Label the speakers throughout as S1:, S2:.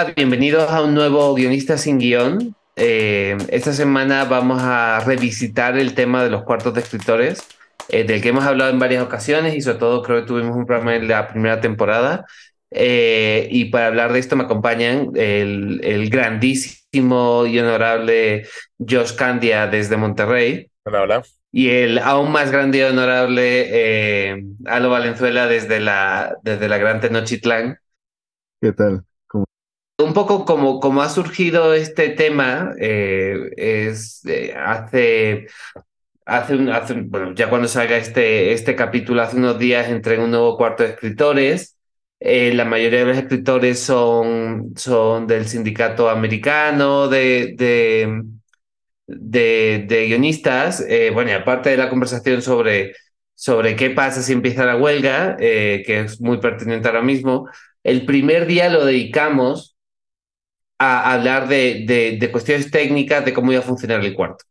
S1: Hola, bienvenidos a un nuevo Guionista sin guion. Eh, esta semana vamos a revisitar el tema de los cuartos de escritores, eh, del que hemos hablado en varias ocasiones y sobre todo creo que tuvimos un programa en la primera temporada. Eh, y para hablar de esto me acompañan el, el, grandísimo y honorable Josh Candia desde Monterrey.
S2: Hola, hola.
S1: Y el aún más grande y honorable Alo Valenzuela desde la, desde la Gran Tenochtitlán.
S3: ¿Qué tal?
S1: Un poco como, como ha surgido este tema, eh, es eh, hace, hace, un, bueno, ya cuando salga este, este capítulo, hace unos días entré en un nuevo cuarto de escritores. Eh, la mayoría de los escritores son, son del sindicato americano de, de, de, guionistas. bueno, y aparte de la conversación sobre, sobre qué pasa si empieza la huelga, que es muy pertinente ahora mismo, el primer día lo dedicamos a hablar de, de, cuestiones técnicas de cómo iba a funcionar el cuarto.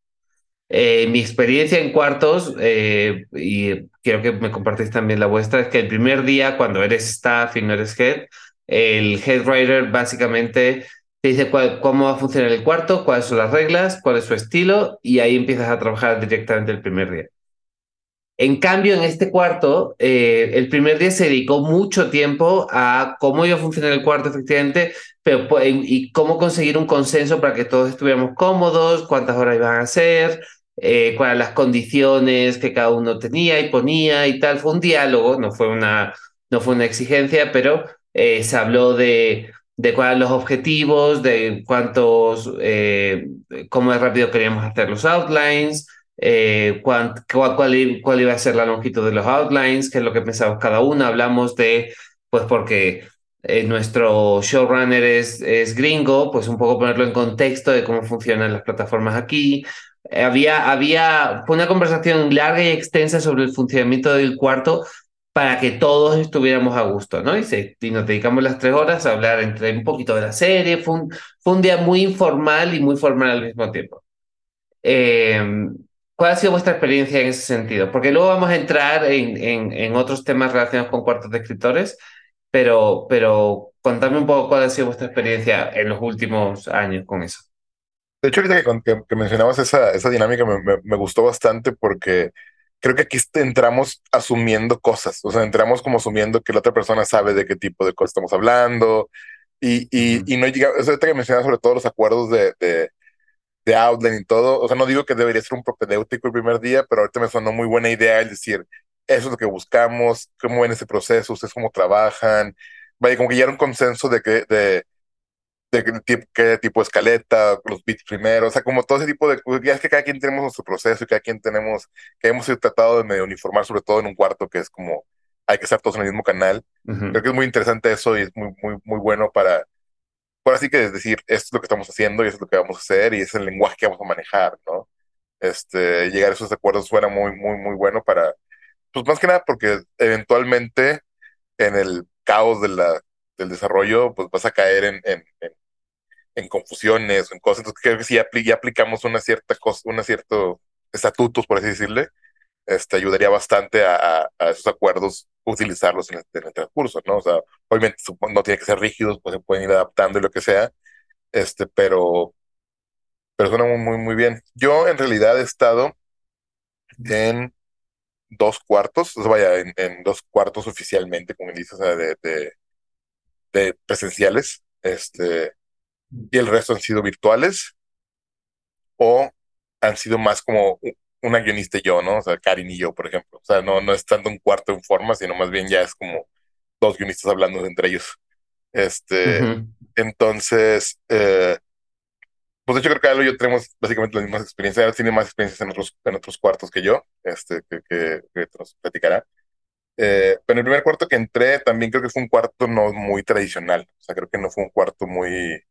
S1: Eh, mi experiencia en cuartos, eh, y quiero que me compartáis también la vuestra, es que el primer día, cuando eres staff y no eres head, el head writer básicamente te dice cómo va a funcionar el cuarto, cuáles son las reglas, cuál es su estilo, y ahí empiezas a trabajar directamente el primer día. En cambio, en este cuarto, eh, el primer día se dedicó mucho tiempo a cómo iba a funcionar el cuarto, efectivamente, pero, pues, y cómo conseguir un consenso para que todos estuviéramos cómodos, cuántas horas iban a ser, eh, cuáles las condiciones que cada uno tenía y ponía y tal. Fue un diálogo, no fue una, no fue una exigencia, pero eh, se habló de, de cuáles los objetivos, de cuántos, cómo de rápido queríamos hacer los outlines, eh, cuál, cuál, iba a ser la longitud de los outlines, qué es lo que pensamos cada uno. Hablamos de, pues porque eh, nuestro showrunner es, es gringo, pues un poco ponerlo en contexto de cómo funcionan las plataformas aquí. Eh, había, había fue una conversación larga y extensa sobre el funcionamiento del cuarto para que todos estuviéramos a gusto, ¿no? Y, y nos dedicamos las tres horas a hablar entre un poquito de la serie. Fue un, fue un día muy informal y muy formal al mismo tiempo. Eh, ¿Cuál ha sido vuestra experiencia en ese sentido? Porque luego vamos a entrar en, en, en, otros temas relacionados con cuartos de escritores, pero, pero contadme un poco cuál ha sido vuestra experiencia en los últimos años con eso.
S2: De hecho, ahorita que, que, mencionabas esa, esa dinámica me, me, me, gustó bastante porque creo que aquí entramos asumiendo cosas, o sea, entramos como asumiendo que la otra persona sabe de qué tipo de cosas estamos hablando y, y, y no llega, o sea, ahorita que mencionabas sobre todo los acuerdos de, de de Outline y todo. O sea, no digo que debería ser un propedéutico el primer día, pero ahorita me sonó muy buena idea el decir, eso es lo que buscamos, cómo ven ese proceso, ustedes cómo trabajan. Vaya, como que ya era un consenso de que, de, de qué, tipo de escaleta, los beats primero, o sea, como todo ese tipo de ya es que cada quien tenemos nuestro proceso y cada quien tenemos, que hemos tratado de medio uniformar, sobre todo en un cuarto que es como, hay que estar todos en el mismo canal. Creo que es muy interesante eso y es muy, muy, muy bueno para, por así que es decir, esto es lo que estamos haciendo y esto es lo que vamos a hacer y es el lenguaje que vamos a manejar, ¿no? Este, llegar a esos acuerdos suena muy, muy, muy bueno para, pues más que nada porque eventualmente en el caos de la, del desarrollo, pues vas a caer en, en, en, confusiones o en cosas. Entonces creo que ya, ya aplicamos una cierta cosa, una cierto estatutos, por así decirle, este, ayudaría bastante a, esos acuerdos utilizarlos en el, transcurso, ¿no? O sea, obviamente no tiene que ser rígidos, pues se pueden ir adaptando y lo que sea, este, pero, pero suena muy, muy, muy bien. Yo en realidad he estado en dos cuartos, vaya, en, en dos cuartos oficialmente, como dices, o sea, de, de, de presenciales, este, y el resto han sido virtuales o han sido más como una guionista y yo, ¿no? O sea, Karin y yo, por ejemplo. O sea, no, no es tanto un cuarto en forma, sino más bien ya es como dos guionistas hablando entre ellos. Este, entonces, eh, pues de hecho creo que Alo y yo tenemos básicamente las mismas experiencias. Él tiene más experiencias en otros, en otros cuartos que yo, este, que, que, que nos platicará. Eh, pero en el primer cuarto que entré también creo que fue un cuarto no muy tradicional. O sea, creo que no fue un cuarto muy...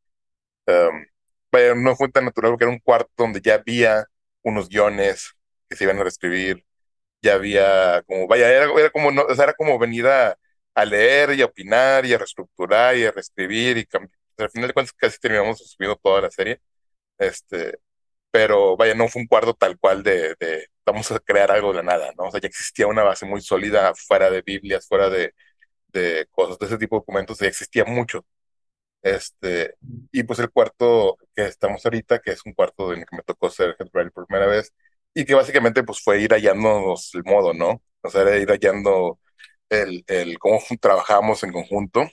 S2: Um, no fue tan natural porque era un cuarto donde ya había unos guiones que se iban a reescribir, ya había como, vaya, era, era como, no, o sea, era como venir a, leer y a opinar y a reestructurar y a reescribir y cambiar. Al final de cuentas casi terminamos subiendo toda la serie. Este, pero vaya, no fue un cuarto tal cual de, de, vamos a crear algo de la nada, ¿no? O sea, ya existía una base muy sólida fuera de Biblias, fuera de, de cosas, de ese tipo de documentos, ya existía mucho. Este, y pues el cuarto que estamos ahorita, que es un cuarto en el que me tocó ser head por primera vez, y que básicamente pues fue ir hallándonos el modo, ¿no? O sea, era ir hallando el, el cómo trabajamos en conjunto,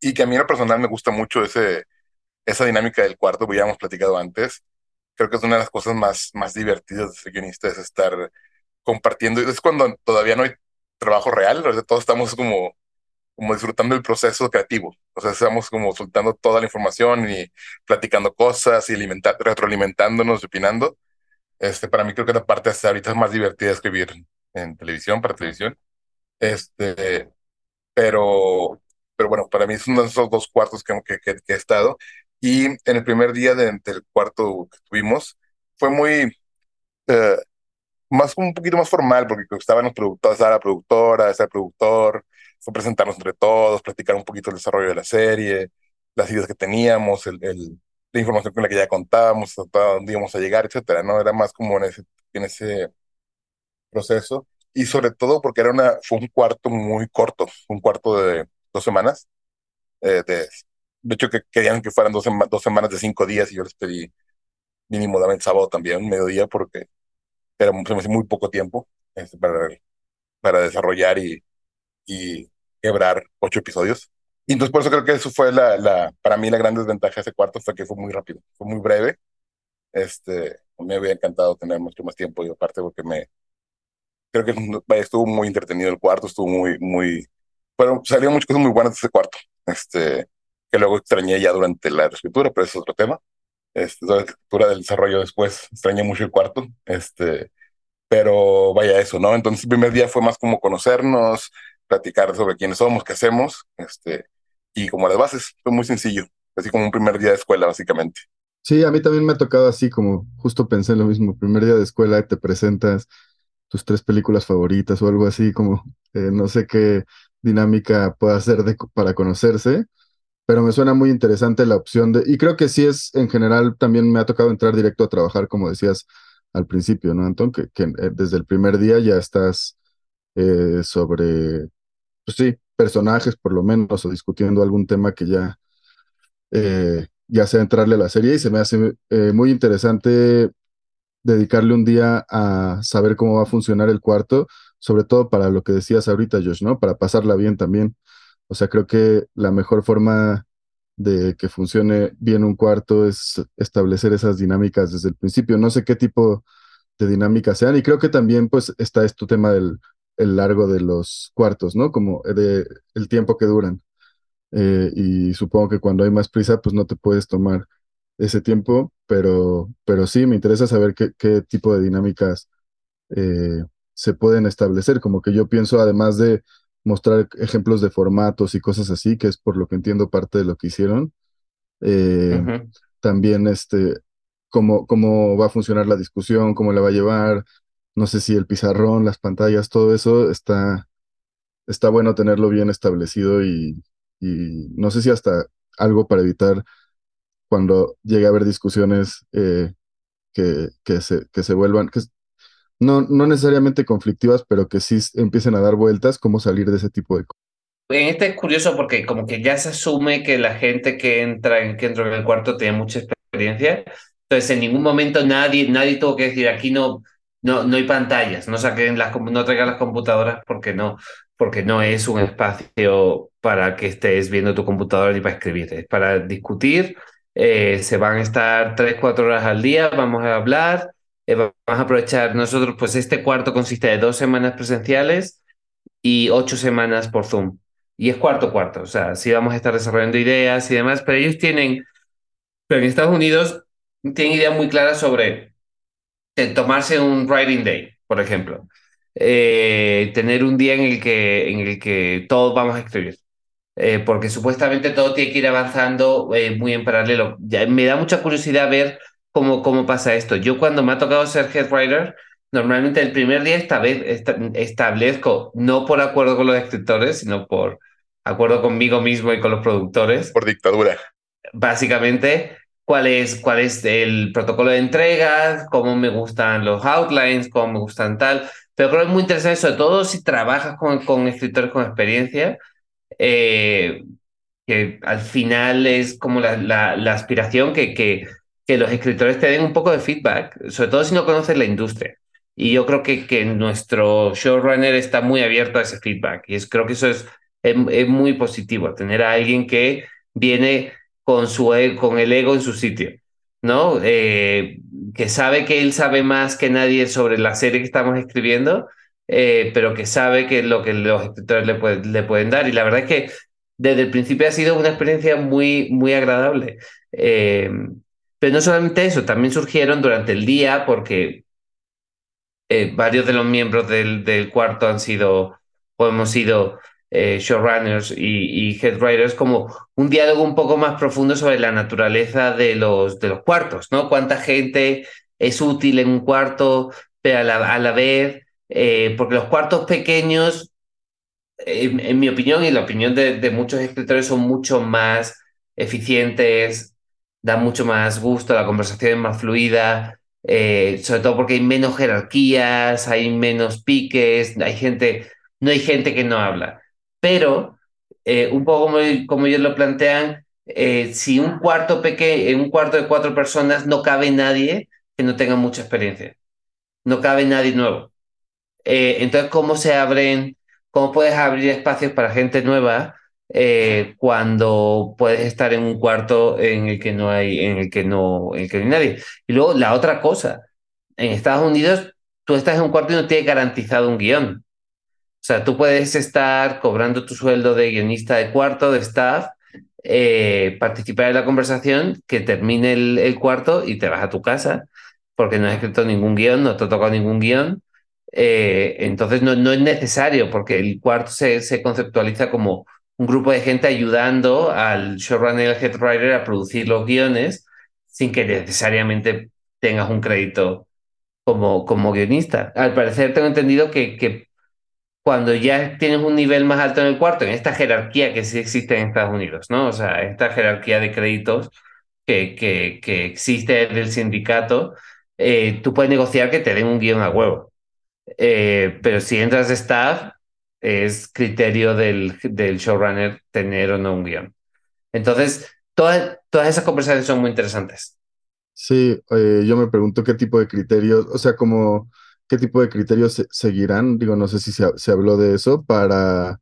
S2: y que a mí en lo personal me gusta mucho ese, esa dinámica del cuarto, que ya hemos platicado antes, creo que es una de las cosas más, más divertidas de ser guionista, es estar compartiendo, es cuando todavía no hay trabajo real, todos estamos como como disfrutando el proceso creativo. O sea, estamos como soltando toda la información y platicando cosas y retroalimentándonos, opinando. Este, para mí creo que la parte hasta ahorita es más divertida escribir en televisión, para televisión. Este, pero, pero bueno, para mí son esos dos cuartos que, que, he estado. Y en el primer día del cuarto que tuvimos, fue muy, eh, más un poquito más formal, porque estaban los productores, estaba la productora, estaba el productor, fue presentarnos entre todos, platicar un poquito el desarrollo de la serie, las ideas que teníamos, el, el, la información con la que ya contábamos, hasta dónde íbamos a llegar, etcétera, ¿no? Era más como en ese, en ese proceso. Y sobre todo porque era una, fue un cuarto muy corto, un cuarto de dos semanas. Eh, de, de hecho, que querían que fueran dos, dos semanas de cinco días y yo les pedí mínimo dame el sábado también, mediodía, porque era, se me hace muy poco tiempo este, para, para desarrollar y, y quebrar ocho episodios. Y entonces por eso creo que eso fue la, la, para mí la gran desventaja de ese cuarto, fue que fue muy rápido, fue muy breve. Este, me había encantado tener mucho más tiempo y aparte porque me, creo que estuvo muy entretenido el cuarto, estuvo muy, muy, bueno, salieron muchas cosas muy buenas de ese cuarto, este, que luego extrañé ya durante la escritura, pero eso es otro tema. Este, la escritura del desarrollo después, extrañé mucho el cuarto, este, pero vaya eso, ¿no? Entonces el primer día fue más como conocernos, platicar sobre quiénes somos, qué hacemos, este, y como las bases, fue muy sencillo, así como un primer día de escuela, básicamente.
S3: Sí, a mí también me ha tocado así, como justo pensé en lo mismo, primer día de escuela te presentas tus tres películas favoritas o algo así, como eh, no sé qué dinámica pueda hacer para conocerse, pero me suena muy interesante la opción de, y creo que sí es, en general, también me ha tocado entrar directo a trabajar, como decías al principio, ¿no, Antón? Que, que eh, desde el primer día ya estás eh, sobre pues sí, personajes por lo menos, o discutiendo algún tema que ya, eh, ya sea entrarle a la serie, y se me hace eh, muy interesante dedicarle un día a saber cómo va a funcionar el cuarto, sobre todo para lo que decías ahorita, Josh, ¿no? Para pasarla bien también. O sea, creo que la mejor forma de que funcione bien un cuarto es establecer esas dinámicas desde el principio. No sé qué tipo de dinámicas sean, y creo que también pues está este tema del el largo de los cuartos, ¿no? Como de el tiempo que duran. Eh, y supongo que cuando hay más prisa, pues no te puedes tomar ese tiempo, pero, pero sí, me interesa saber qué, qué tipo de dinámicas eh, se pueden establecer. Como que yo pienso, además de mostrar ejemplos de formatos y cosas así, que es por lo que entiendo parte de lo que hicieron, eh, también este, cómo, cómo va a funcionar la discusión, cómo la va a llevar, no sé si el pizarrón, las pantallas, todo eso está, está bueno tenerlo bien establecido y, y no sé si hasta algo para evitar cuando llegue a haber discusiones eh, que, que, se, que se vuelvan, que no, no necesariamente conflictivas, pero que sí empiecen a dar vueltas, cómo salir de ese tipo de cosas.
S1: En este es curioso porque como que ya se asume que la gente que entra en, que entra en el cuarto tiene mucha experiencia. Entonces en ningún momento nadie, nadie tuvo que decir aquí no, no, no hay pantallas, no saquen las, no traigan las computadoras porque no, porque no es un espacio para que estés viendo tu computadora ni para escribir, es para discutir. Eh, se van a estar tres, cuatro horas al día, vamos a hablar, eh, vamos a aprovechar nosotros, pues este cuarto consiste de dos semanas presenciales y ocho semanas por Zoom. Y es cuarto cuarto, o sea, sí vamos a estar desarrollando ideas y demás, pero ellos tienen, pero en Estados Unidos tienen ideas muy claras sobre tomarse un writing day, por ejemplo. Eh, tener un día en el, que, en el que todos vamos a escribir. eh, porque supuestamente todo tiene que ir avanzando eh, muy en paralelo. Ya, me da mucha curiosidad ver cómo, cómo pasa esto. Yo cuando me ha tocado ser head writer, normalmente el primer día esta vez establezco, no por acuerdo con los escritores, sino por acuerdo conmigo mismo y con los productores.
S2: Por dictadura.
S1: Básicamente, cuál es, cuál es el protocolo de entrega, cómo me gustan los outlines, cómo me gustan tal. Pero creo que es muy interesante, sobre todo si trabajas con, con escritores con experiencia, eh, que al final es como la, la, aspiración que, que, que, los escritores te den un poco de feedback, sobre todo si no conoces la industria. Y yo creo que, que nuestro showrunner está muy abierto a ese feedback. Y es, creo que eso es, es, muy positivo, tener a alguien que viene con, su, e, con el ego en su sitio. ¿no? Eh, que sabe que él sabe más que nadie sobre la serie que estamos escribiendo eh, pero que sabe que lo que los escritores le, le, pueden dar. Y la verdad es que desde el principio ha sido una experiencia muy, muy agradable. Eh, pero no solamente eso, también surgieron durante el día, porque eh, varios de los miembros del, del, cuarto han sido o hemos sido showrunners y, y head writers, como un diálogo un poco más profundo sobre la naturaleza de los, de los cuartos, ¿no? Cuánta gente es útil en un cuarto, pero a la, a la vez eh, porque los cuartos pequeños, en, mi opinión y la opinión de, muchos escritores, son mucho más eficientes, dan mucho más gusto, la conversación es más fluida, eh, sobre todo porque hay menos jerarquías, hay menos piques, hay gente, no hay gente que no habla. Pero, eh, un poco como, como ellos lo plantean, si un cuarto pequeño, en un cuarto de cuatro personas no cabe nadie que no tenga mucha experiencia, no cabe nadie nuevo. Eh, entonces, ¿cómo se abren, cómo puedes abrir espacios para gente nueva eh, cuando puedes estar en un cuarto en el que no hay, en el que no, en el que no hay nadie? Y luego la otra cosa, en Estados Unidos tú estás en un cuarto y no tienes garantizado un guion. O sea, tú puedes estar cobrando tu sueldo de guionista de cuarto, de staff, eh, participar en la conversación, que termine el, el, cuarto y te vas a tu casa, porque no has escrito ningún guion, no te ha tocado ningún guion, eh, entonces no, no es necesario porque el cuarto se, se conceptualiza como un grupo de gente ayudando al showrunner y al head writer a producir los guiones sin que necesariamente tengas un crédito como, como guionista. Al parecer tengo entendido que, que cuando ya tienes un nivel más alto en el cuarto, en esta jerarquía que sí existe en Estados Unidos, ¿no? O sea, esta jerarquía de créditos que, que, que existe del sindicato, eh, tú puedes negociar que te den un guion a huevo. Eh, pero si entras de staff, es criterio del, del showrunner tener o no un guion. Entonces, todas, todas esas conversaciones son muy interesantes.
S3: Sí, eh, yo me pregunto qué tipo de criterios, o sea, como qué tipo de criterios seguirán, digo, no sé si se, habló de eso, para,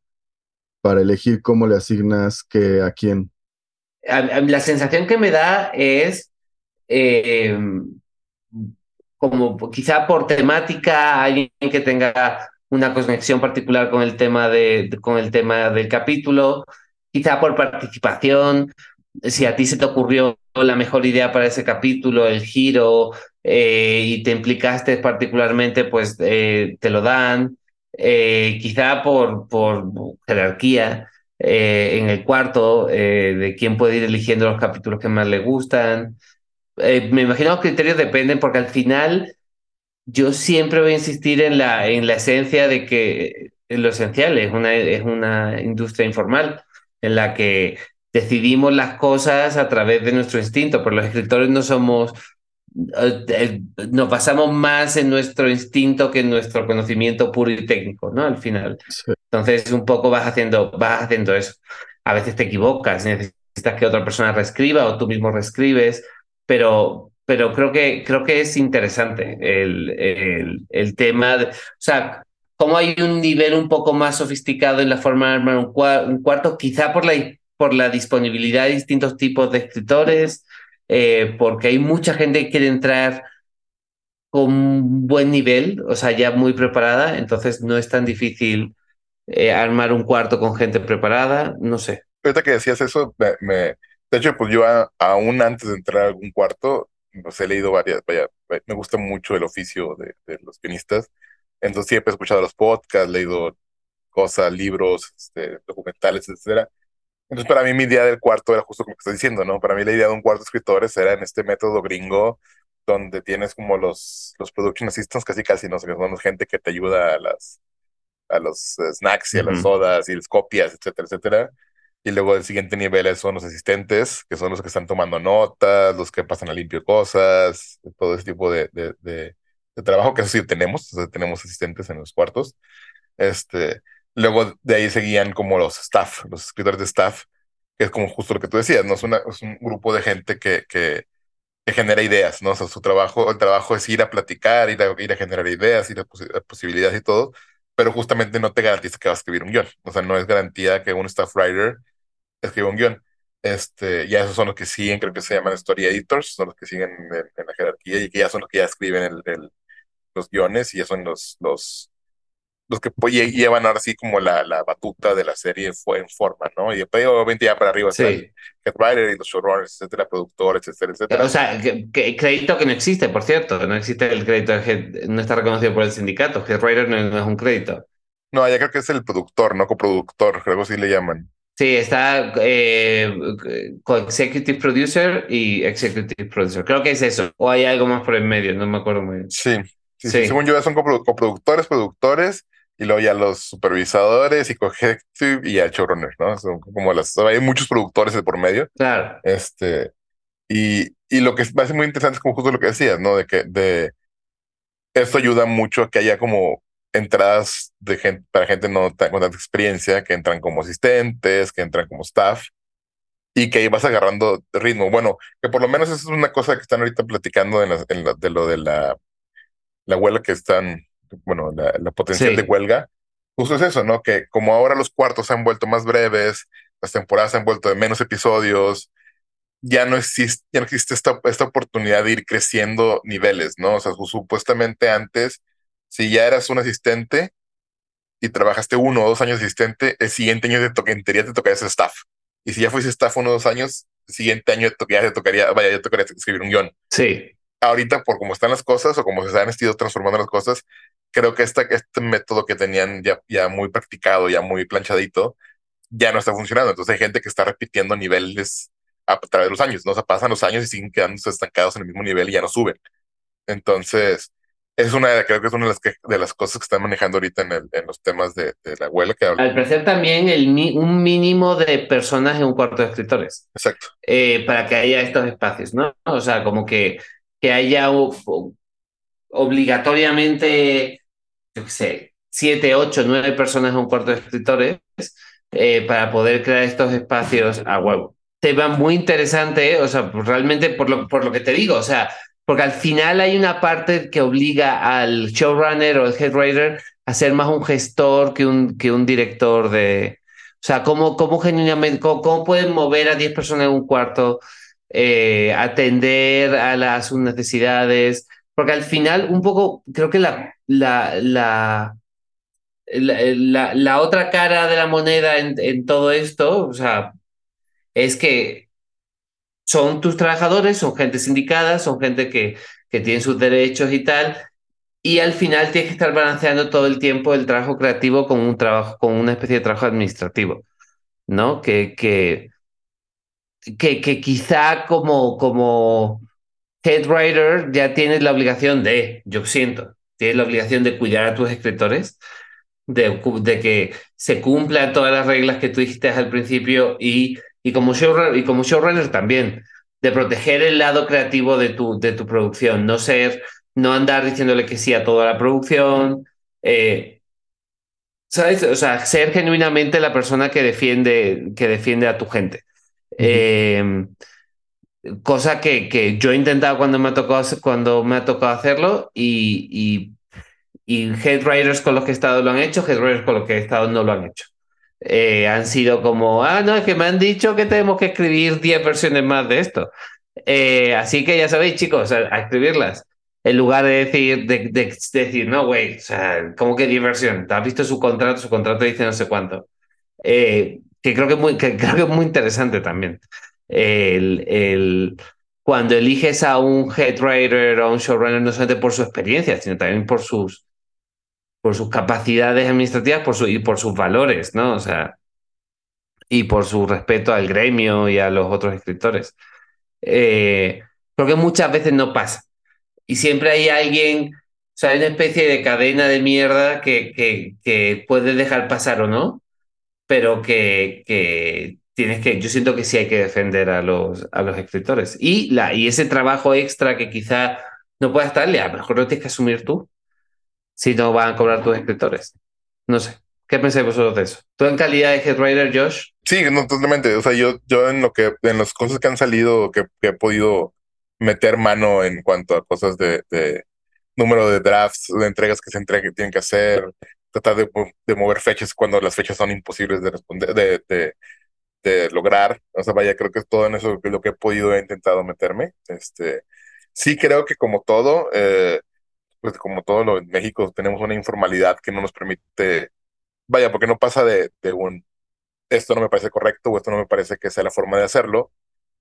S3: para elegir cómo le asignas que a quién.
S1: La sensación que me da es eh, como quizá por temática, alguien que tenga una conexión particular con el tema, de, con el tema del capítulo, quizá por participación, si a ti se te ocurrió la mejor idea para ese capítulo, el giro, eh, y te implicaste particularmente, pues eh, te lo dan, eh, quizá por, por jerarquía. en el cuarto, de quién puede ir eligiendo los capítulos que más le gustan. Me imagino los criterios dependen porque al final yo siempre voy a insistir en la, en la esencia de que lo esencial es una, es una industria informal en la que decidimos las cosas a través de nuestro instinto, pero los escritores no somos, nos basamos más en nuestro instinto que en nuestro conocimiento puro y técnico, ¿no? Al final. Entonces, un poco vas haciendo, vas haciendo eso. A veces te equivocas, necesitas que otra persona reescriba o tú mismo reescribes pero, pero creo, que, creo que es interesante el, el, el tema, de, o sea, cómo hay un nivel un poco más sofisticado en la forma de armar un, un cuarto, quizá por la, por la disponibilidad de distintos tipos de escritores, eh, porque hay mucha gente que quiere entrar con buen nivel, o sea, ya muy preparada, entonces no es tan difícil eh, armar un cuarto con gente preparada, no sé.
S2: Ahorita que decías eso, me, de hecho, pues yo aún antes de entrar a algún cuarto, pues he leído varias, vaya, me gusta mucho el oficio de, los pianistas. Entonces siempre he escuchado los podcasts, leído cosas, libros, este, documentales, etcétera. Entonces, para mí, mi idea del cuarto era justo como que estás diciendo, ¿no? Para mí, la idea de un cuarto de escritores era en este método gringo, donde tienes como los, los production assistants, casi casi, no sé, que son gente que te ayuda a las a los eh, snacks y a las sodas y las copias, etcétera, etcétera. Y luego el siguiente nivel son los asistentes, que son los que están tomando notas, los que pasan a limpio cosas, todo ese tipo de, de, de, de trabajo que eso sí tenemos, o sea, tenemos asistentes en los cuartos. Este, luego de ahí seguían como los staff, los escritores de staff, que es como justo lo que tú decías, ¿no? Es, una, es un grupo de gente que, que, que genera ideas, ¿no? O sea, su trabajo, el trabajo es ir a platicar, ir a, ir a generar ideas, ir a, posi- a posibilidades y todo, pero justamente no te garantiza que vas a escribir un guion. O sea, no es garantía que un staff writer escriba un guion. Este, ya esos son los que siguen, creo que se llaman story editors, son los que siguen en, en la jerarquía y que ya son los que ya escriben el, el- los guiones y ya son los, los, los que pues, lle- llevan ahora sí como la, la batuta de la serie fue en forma, ¿no? Y después obviamente ya para arriba está el
S1: Sí.
S2: head writer y los showrunners, etcétera, productores, etcétera, etcétera.
S1: O sea, que, que- crédito que no existe, por cierto. No existe el crédito de head- no está reconocido por el sindicato. Head writer no, no es un crédito.
S2: No, ya creo que es el productor, no coproductor, creo que sí le llaman.
S1: Sí, está eh, co-executive producer y executive producer. Creo que es eso. O hay algo más por el medio, no me acuerdo muy bien.
S2: Sí, sí, sí,
S1: Sí.
S2: según yo son coprodu- coproductores, productores y luego ya los supervisadores y co-executive y ya el showrunner, ¿no? Son como las, hay muchos productores de por medio.
S1: Claro.
S2: Este, y, y lo que va a ser muy interesante es como justo lo que decías, ¿no? De que de esto ayuda mucho a que haya como entradas de gente, para gente no tan- con tanta experiencia, que entran como asistentes, que entran como staff, y que ahí vas agarrando ritmo. Bueno, que por lo menos eso es una cosa que están ahorita platicando en la- en la- de lo de la, la huelga que están, bueno, la, la potencial
S1: Sí.
S2: de huelga. Justo es eso, ¿no? Que como ahora los cuartos se han vuelto más breves, las temporadas se han vuelto de menos episodios, ya no existe, ya no existe esta, esta oportunidad de ir creciendo niveles, ¿no? O sea, su- supuestamente antes, si ya eras un asistente y trabajaste uno o dos años de asistente, el siguiente año en teoría te tocaría ser staff. Y si ya fuiste staff uno o dos años, el siguiente año ya te tocaría, vaya, ya te tocaría escribir un guion.
S1: Sí.
S2: Ahorita, por cómo están las cosas o cómo se han estado transformando las cosas, creo que esta, este método que tenían ya, ya muy practicado, ya muy planchadito, ya no está funcionando. Entonces hay gente que está repitiendo niveles a través de los años, ¿no? O sea, pasan los años y siguen quedándose estancados en el mismo nivel y ya no suben. Entonces, es una, creo que es una de las, que- de las cosas que están manejando ahorita en, el- en los temas de, de la huelga que habla.
S1: Al parecer también el, un mínimo de personas en un cuarto de escritores.
S2: Exacto.
S1: eh, para que haya estos espacios, ¿no? O sea, como que, que haya o- o- obligatoriamente, yo qué sé, siete, ocho, nueve personas en un cuarto de escritores eh, para poder crear estos espacios a huevo. Tema muy interesante, o sea, realmente por lo, por lo que te digo, o sea, porque al final hay una parte que obliga al showrunner o el head writer a ser más un gestor que un, que un director de... O sea, cómo, cómo genuinamente, cómo, cómo pueden mover a 10 personas en un cuarto, eh, atender a las, sus necesidades, porque al final un poco creo que la, la, la, la, la- otra cara de la moneda en, en todo esto, o sea, es que son tus trabajadores, son gente sindicada, son gente que, que tiene sus derechos y tal, y al final tienes que estar balanceando todo el tiempo el trabajo creativo con un trabajo, con una especie de trabajo administrativo, ¿no? Que, que, que, que quizá como, como head writer ya tienes la obligación de, yo siento, tienes la obligación de cuidar a tus escritores, de, que se cumplan todas las reglas que tú dijiste al principio y, y, como showrunner, y como showrunner también, de proteger el lado creativo de tu, de tu producción, no ser, no andar diciéndole que sí a toda la producción, eh, ¿sabes? O sea, ser genuinamente la persona que defiende, que defiende a tu gente. Eh, cosa que, que yo he intentado cuando me ha tocado, cuando me ha tocado hacerlo y, y, y head writers con los que he estado lo han hecho, head writers con los que he estado no lo han hecho. Eh, han sido como, ah, no, es que me han dicho que tenemos que escribir 10 versiones más de esto. Eh, así que ya sabéis, chicos, a, a escribirlas. En lugar de decir, de, de- de decir, no, güey, o sea, ¿cómo que diversión? ¿Te has visto su contrato? Su contrato dice no sé cuánto. Eh, que creo que, muy, que creo que es muy interesante también. El, el, cuando eliges a un head writer o un showrunner, no solamente por su experiencia, sino también por sus, por sus capacidades administrativas por su, y por sus valores, ¿no? O sea, y por su respeto al gremio y a los otros escritores. Eh, creo que muchas veces no pasa. Y siempre hay alguien, o sea, hay una especie de cadena de mierda que, que, que puedes dejar pasar o no, pero que, que tienes que, yo siento que sí hay que defender a los, a los escritores. Y, la, y ese trabajo extra que quizá no puedas darle, a lo mejor lo tienes que asumir tú, si no van a cobrar tus escritores. No sé. ¿Qué pensáis vosotros de eso? ¿Tú en calidad de head writer, Josh?
S2: Sí, no, totalmente. O sea, yo, yo en lo que, en las cosas que han salido, que, que he podido meter mano en cuanto a cosas de, de número de drafts, de entregas que se entreguen, que tienen que hacer, tratar de, de, mover fechas cuando las fechas son imposibles de responder, de, de, de, lograr. O sea, vaya, creo que todo en eso es lo que he podido, he intentado meterme. Este, sí creo que como todo, eh, pues como todo lo en México tenemos una informalidad que no nos permite vaya, porque no pasa de, de un, esto no me parece correcto o esto no me parece que sea la forma de hacerlo,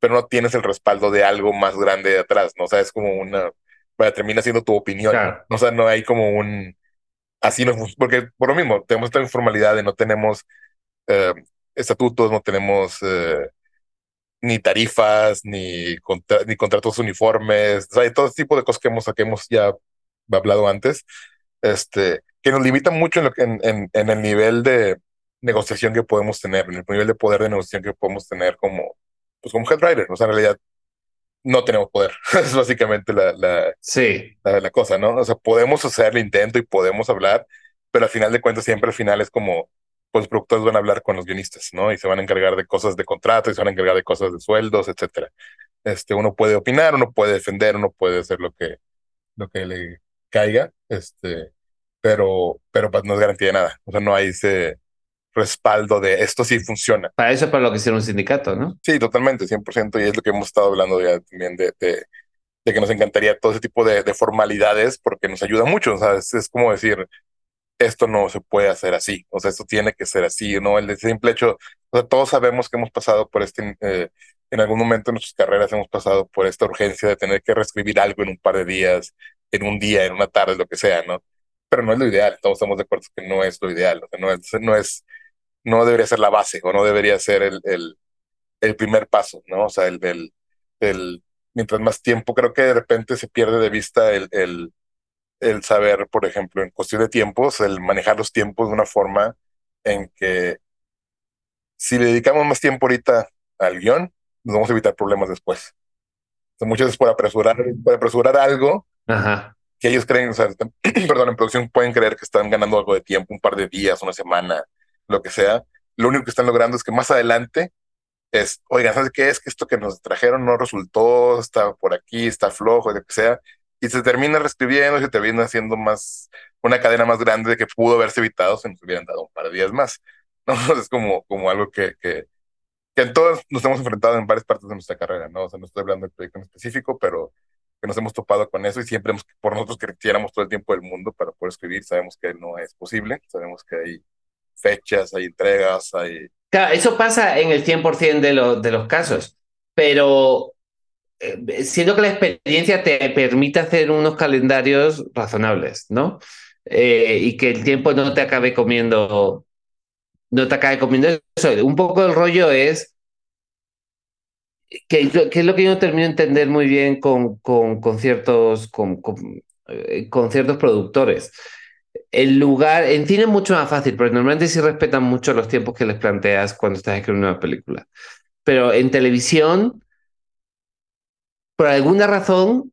S2: pero no tienes el respaldo de algo más grande de atrás, ¿no? O sea, es como una, vaya, termina siendo tu opinión.
S1: Claro.
S2: O sea, no hay como un, así no, porque por lo mismo, tenemos esta informalidad de no tenemos eh, estatutos, no tenemos eh, ni tarifas, ni, contra, ni contratos uniformes, o sea, hay todo tipo de cosas que hemos, que hemos ya hablado antes, este, que nos limita mucho en, lo, en, en, en, el nivel de negociación que podemos tener, en el nivel de poder de negociación que podemos tener como, pues como head writer. O sea, en realidad no tenemos poder. es básicamente la, la,
S1: sí.
S2: la, la, cosa, ¿no? O sea, podemos hacer el intento y podemos hablar, pero al final de cuentas siempre al final es como, pues los productores van a hablar con los guionistas, ¿no? Y se van a encargar de cosas de contrato y se van a encargar de cosas de sueldos, etcétera. Este, uno puede opinar, uno puede defender, uno puede hacer lo que, lo que le caiga, este, pero, pero pues no es garantía de nada. O sea, no hay ese respaldo de esto sí funciona.
S1: Para eso es para lo que hicieron un sindicato, ¿no?
S2: Sí, totalmente, 100%. Y es lo que hemos estado hablando ya también de, de, de que nos encantaría todo ese tipo de, de, formalidades porque nos ayuda mucho. O sea, es, es, como decir, esto no se puede hacer así. O sea, esto tiene que ser así, ¿no? El simple hecho, o sea, todos sabemos que hemos pasado por este, eh, en algún momento en nuestras carreras hemos pasado por esta urgencia de tener que reescribir algo en un par de días, en un día, en una tarde, lo que sea, ¿no? pero no es lo ideal, todos estamos de acuerdo que no es lo ideal, o sea, no, es, no, es, no debería ser la base o no debería ser el, el, el primer paso, ¿no? O sea, el, el, el, mientras más tiempo, creo que de repente se pierde de vista el, el, el saber, por ejemplo, en cuestión de tiempos, el manejar los tiempos de una forma en que si le dedicamos más tiempo ahorita al guion, nos vamos a evitar problemas después. Muchas veces por apresurar, por apresurar algo,
S1: Ajá
S2: que ellos creen, o sea, perdón, en producción pueden creer que están ganando algo de tiempo, un par de días, una semana, lo que sea. Lo único que están logrando es que más adelante es, oigan, ¿sabes qué es? Que esto que nos trajeron no resultó, está por aquí, está flojo, lo que sea. Y se termina reescribiendo y se termina haciendo más, una cadena más grande de que pudo haberse evitado si nos hubieran dado un par de días más. ¿no? Es como, como algo que, que, que en todos nos hemos enfrentado en varias partes de nuestra carrera, ¿no? O sea, no estoy hablando de proyecto en específico, pero que nos hemos topado con eso y siempre hemos, por nosotros quisiéramos todo el tiempo del mundo para poder escribir, sabemos que no es posible, sabemos que hay fechas, hay entregas, hay...
S1: Claro, eso pasa en el 100% de, lo, de los casos, pero siendo que la experiencia te permite hacer unos calendarios razonables, ¿no? Eh, y que el tiempo no te acabe comiendo, no te acabe comiendo eso. Un poco el rollo es que, es lo que yo no termino de entender muy bien con, con, con ciertos, con, con, eh, con, ciertos productores. El lugar, en cine es mucho más fácil, porque normalmente sí respetan mucho los tiempos que les planteas cuando estás escribiendo una película. Pero en televisión, por alguna razón,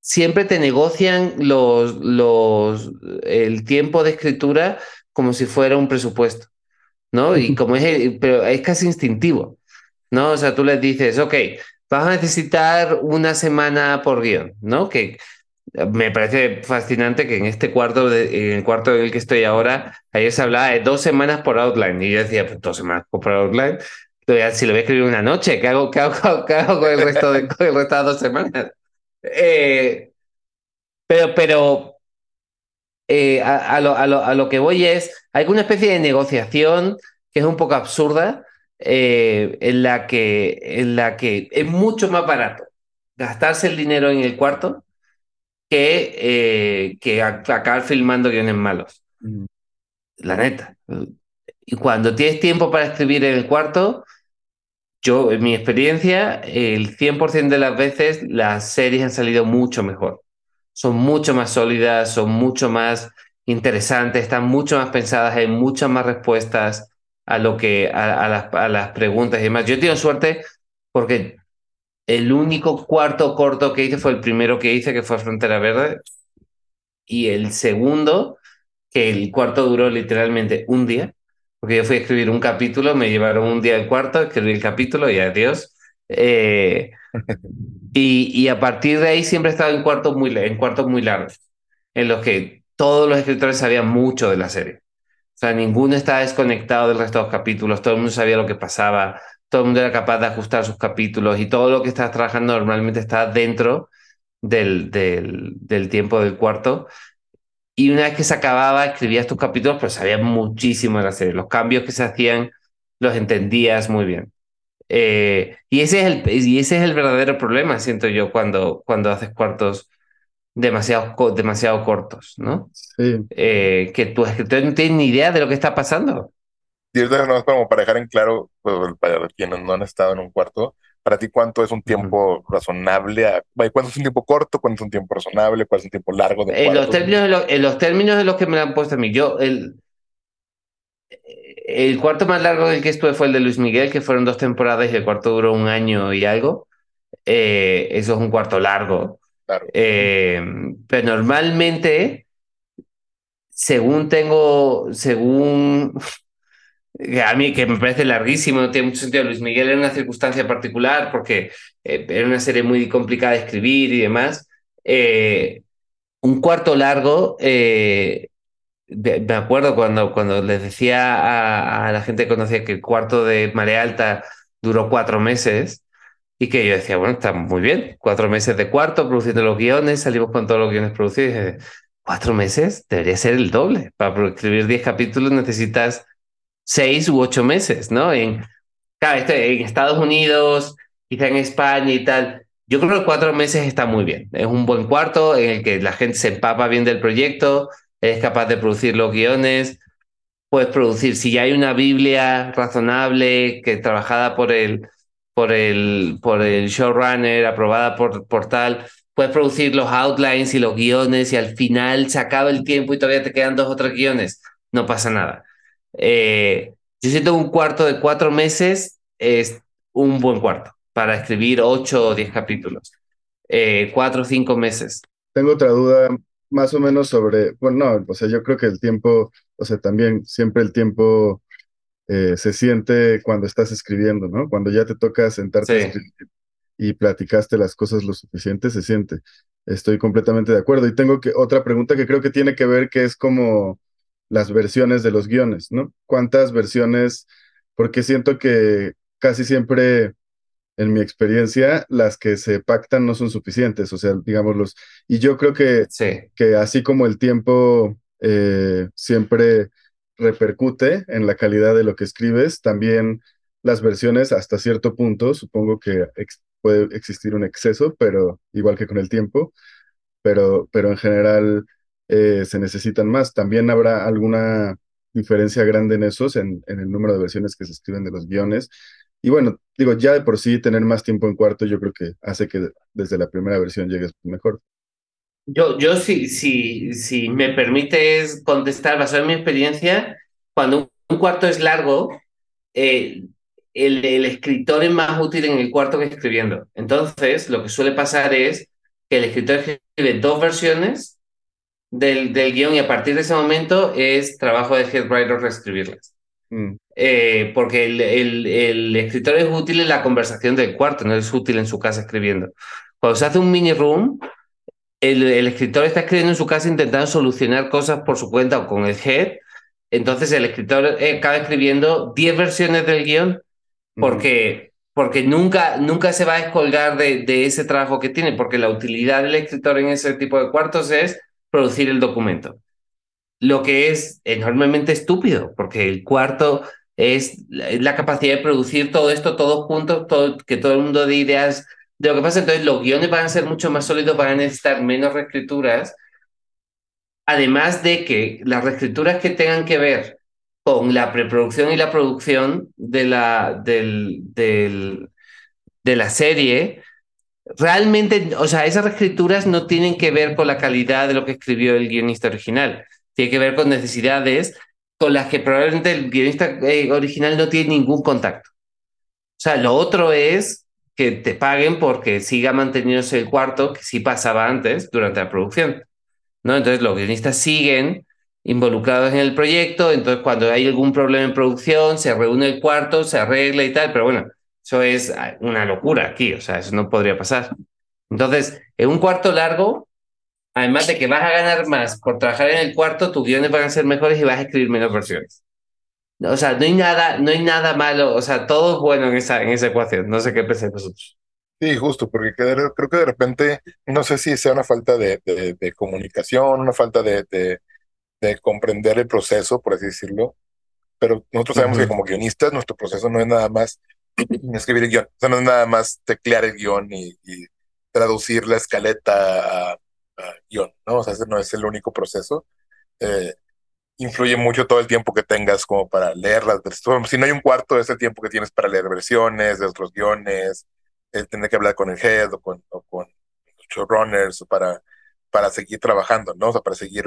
S1: siempre te negocian los, los, el tiempo de escritura como si fuera un presupuesto, ¿no? Y como es, pero es casi instintivo. ¿no? O sea, tú les dices, ok, vas a necesitar una semana por guion, ¿no? Que me parece fascinante que en este cuarto, de, en el cuarto en el que estoy ahora, ayer se hablaba de dos semanas por outline. Y yo decía, pues dos semanas por outline. Si lo voy a escribir una noche, ¿qué hago, qué hago, qué hago con, el resto de, con el resto de dos semanas? Eh, pero, pero eh, a, a, lo, a, lo, a lo que voy es, hay una especie de negociación que es un poco absurda, eh, en, la que, en la que es mucho más barato gastarse el dinero en el cuarto que, que acabar filmando guiones malos. Mm. La neta. Y cuando tienes tiempo para escribir en el cuarto, yo, en mi experiencia, el 100% de las veces las series han salido mucho mejor. Son mucho más sólidas, son mucho más interesantes, están mucho más pensadas, hay muchas más respuestas a lo que a, las, a las preguntas y demás. Yo tengo suerte porque el único cuarto corto que hice fue el primero que hice, que fue Frontera Verde. Y el segundo, que el cuarto duró literalmente un día, porque yo fui a escribir un capítulo, me llevaron un día al cuarto, escribí el capítulo y adiós. Eh, y, y, a partir de ahí siempre he estado en cuartos muy, en cuartos muy largos, en los que todos los escritores sabían mucho de la serie. O sea, ninguno estaba desconectado del resto de los capítulos, todo el mundo sabía lo que pasaba, todo el mundo era capaz de ajustar sus capítulos y todo lo que estás trabajando normalmente está dentro del, del, del tiempo del cuarto. Y una vez que se acababa, escribías tus capítulos, pues sabías muchísimo de la serie. Los cambios que se hacían los entendías muy bien. Eh, y, ese es el, y ese es el verdadero problema, siento yo, cuando, cuando haces cuartos demasiado, demasiado cortos, ¿no?
S3: Sí.
S1: Eh, que tus escritores no tienen ni idea de lo que está pasando.
S2: Y no es como para dejar en claro, pues, para quienes no han estado en un cuarto, para ti cuánto es un tiempo razonable, cuánto es un tiempo corto, cuánto es un tiempo razonable, cuál es un tiempo largo. De
S1: en, los términos de lo, en los términos de los que me han puesto a mí, yo, el, el cuarto más largo del que estuve fue el de Luis Miguel, que fueron dos temporadas y el cuarto duró un año y algo. Eh, eso es un cuarto largo.
S2: Claro.
S1: Eh, pero normalmente, según tengo, según a mí que me parece larguísimo, no tiene mucho sentido. Luis Miguel era una circunstancia particular porque eh, era una serie muy complicada de escribir y demás. Eh, un cuarto largo, eh, me acuerdo cuando, cuando les decía a, a, la gente que conocía que el cuarto de Marea Alta duró cuatro meses y que yo decía, bueno, está muy bien, cuatro meses de cuarto produciendo los guiones, salimos con todos los guiones producidos. Y dije, cuatro meses debería ser el doble. Para escribir diez capítulos necesitas seis u ocho meses, ¿no? En, este, en Estados Unidos, quizá en España y tal. Yo creo que cuatro meses está muy bien. Es un buen cuarto en el que la gente se empapa bien del proyecto, es capaz de producir los guiones, puedes producir, si ya hay una Biblia razonable, que trabajada por el, por el, por el showrunner, aprobada por, por tal, puedes producir los outlines y los guiones y al final se acaba el tiempo y todavía te quedan dos o tres guiones, no pasa nada. Eh, yo siento un cuarto de cuatro meses es un buen cuarto para escribir ocho o diez capítulos. Eh, cuatro o cinco meses.
S3: Tengo otra duda más o menos sobre, bueno, no, o sea, yo creo que el tiempo, o sea, también siempre el tiempo eh, se siente cuando estás escribiendo, ¿no? Cuando ya te toca sentarte
S1: Sí.
S3: a escribir y platicaste las cosas lo suficiente, se siente. Estoy completamente de acuerdo. Y tengo que, otra pregunta que creo que tiene que ver, que es como las versiones de los guiones, ¿no? ¿Cuántas versiones? Porque siento que casi siempre, en mi experiencia, las que se pactan no son suficientes, o sea, digámoslos. Y yo creo que,
S1: Sí.
S3: que así como el tiempo eh, siempre repercute en la calidad de lo que escribes, también las versiones hasta cierto punto, supongo que ex- puede existir un exceso, pero igual que con el tiempo, pero, pero en general eh, se necesitan más. También habrá alguna diferencia grande en esos, en, el número de versiones que se escriben de los guiones. Y bueno, digo, ya de por sí tener más tiempo en cuarto, yo creo que hace que desde la primera versión llegues mejor.
S1: Yo, yo si, si, si me permites contestar basado en mi experiencia, cuando un, un cuarto es largo, eh, el, el escritor es más útil en el cuarto que escribiendo. Entonces, lo que suele pasar es que el escritor escribe dos versiones del, del guion y a partir de ese momento es trabajo de head writer reescribirlas.
S3: Mm,
S1: Eh, porque el, el, el escritor es útil en la conversación del cuarto, no es útil en su casa escribiendo. Cuando se hace un mini room, el, el escritor está escribiendo en su casa intentando solucionar cosas por su cuenta o con el head. Entonces el escritor eh, acaba escribiendo 10 versiones del guion porque, porque nunca, nunca se va a descolgar de, de ese trabajo que tiene, porque la utilidad del escritor en ese tipo de cuartos es producir el documento. Lo que es enormemente estúpido, porque el cuarto es la, capacidad de producir todo esto todos juntos, todo, que todo el mundo dé ideas de lo que pasa. Entonces los guiones van a ser mucho más sólidos, van a necesitar menos reescrituras. Además de que las reescrituras que tengan que ver con la preproducción y la producción de la, del, del, de la serie, realmente, o sea, esas reescrituras no tienen que ver con la calidad de lo que escribió el guionista original, tiene que ver con necesidades con las que probablemente el guionista eh, original no tiene ningún contacto. O sea, lo otro es que te paguen porque siga manteniéndose el cuarto que sí pasaba antes durante la producción. ¿no? Entonces los guionistas siguen involucrados en el proyecto, entonces cuando hay algún problema en producción, se reúne el cuarto, se arregla y tal, pero bueno, eso es una locura aquí, o sea, eso no podría pasar. Entonces, en un cuarto largo, además de que vas a ganar más por trabajar en el cuarto, tus guiones van a ser mejores y vas a escribir menos versiones. O sea, no hay nada, no hay nada malo, o sea, todo es bueno en esa, en esa ecuación. No sé qué pensáis vosotros.
S2: Sí, justo, porque creo que de repente, no sé si sea una falta de, de, comunicación, una falta de, de, comprender el proceso, por así decirlo, pero nosotros sabemos que como guionistas nuestro proceso no es nada más escribir el guion, o sea, no es nada más teclear el guion y, traducir la escaleta a, guion, ¿no? O sea, ese no es el único proceso. Eh, influye mucho todo el tiempo que tengas como para leer las versiones. Si no hay un cuarto, es el tiempo que tienes para leer versiones de otros guiones, el tener que hablar con el head o con, o con los showrunners para, para seguir trabajando, ¿no? O sea, para seguir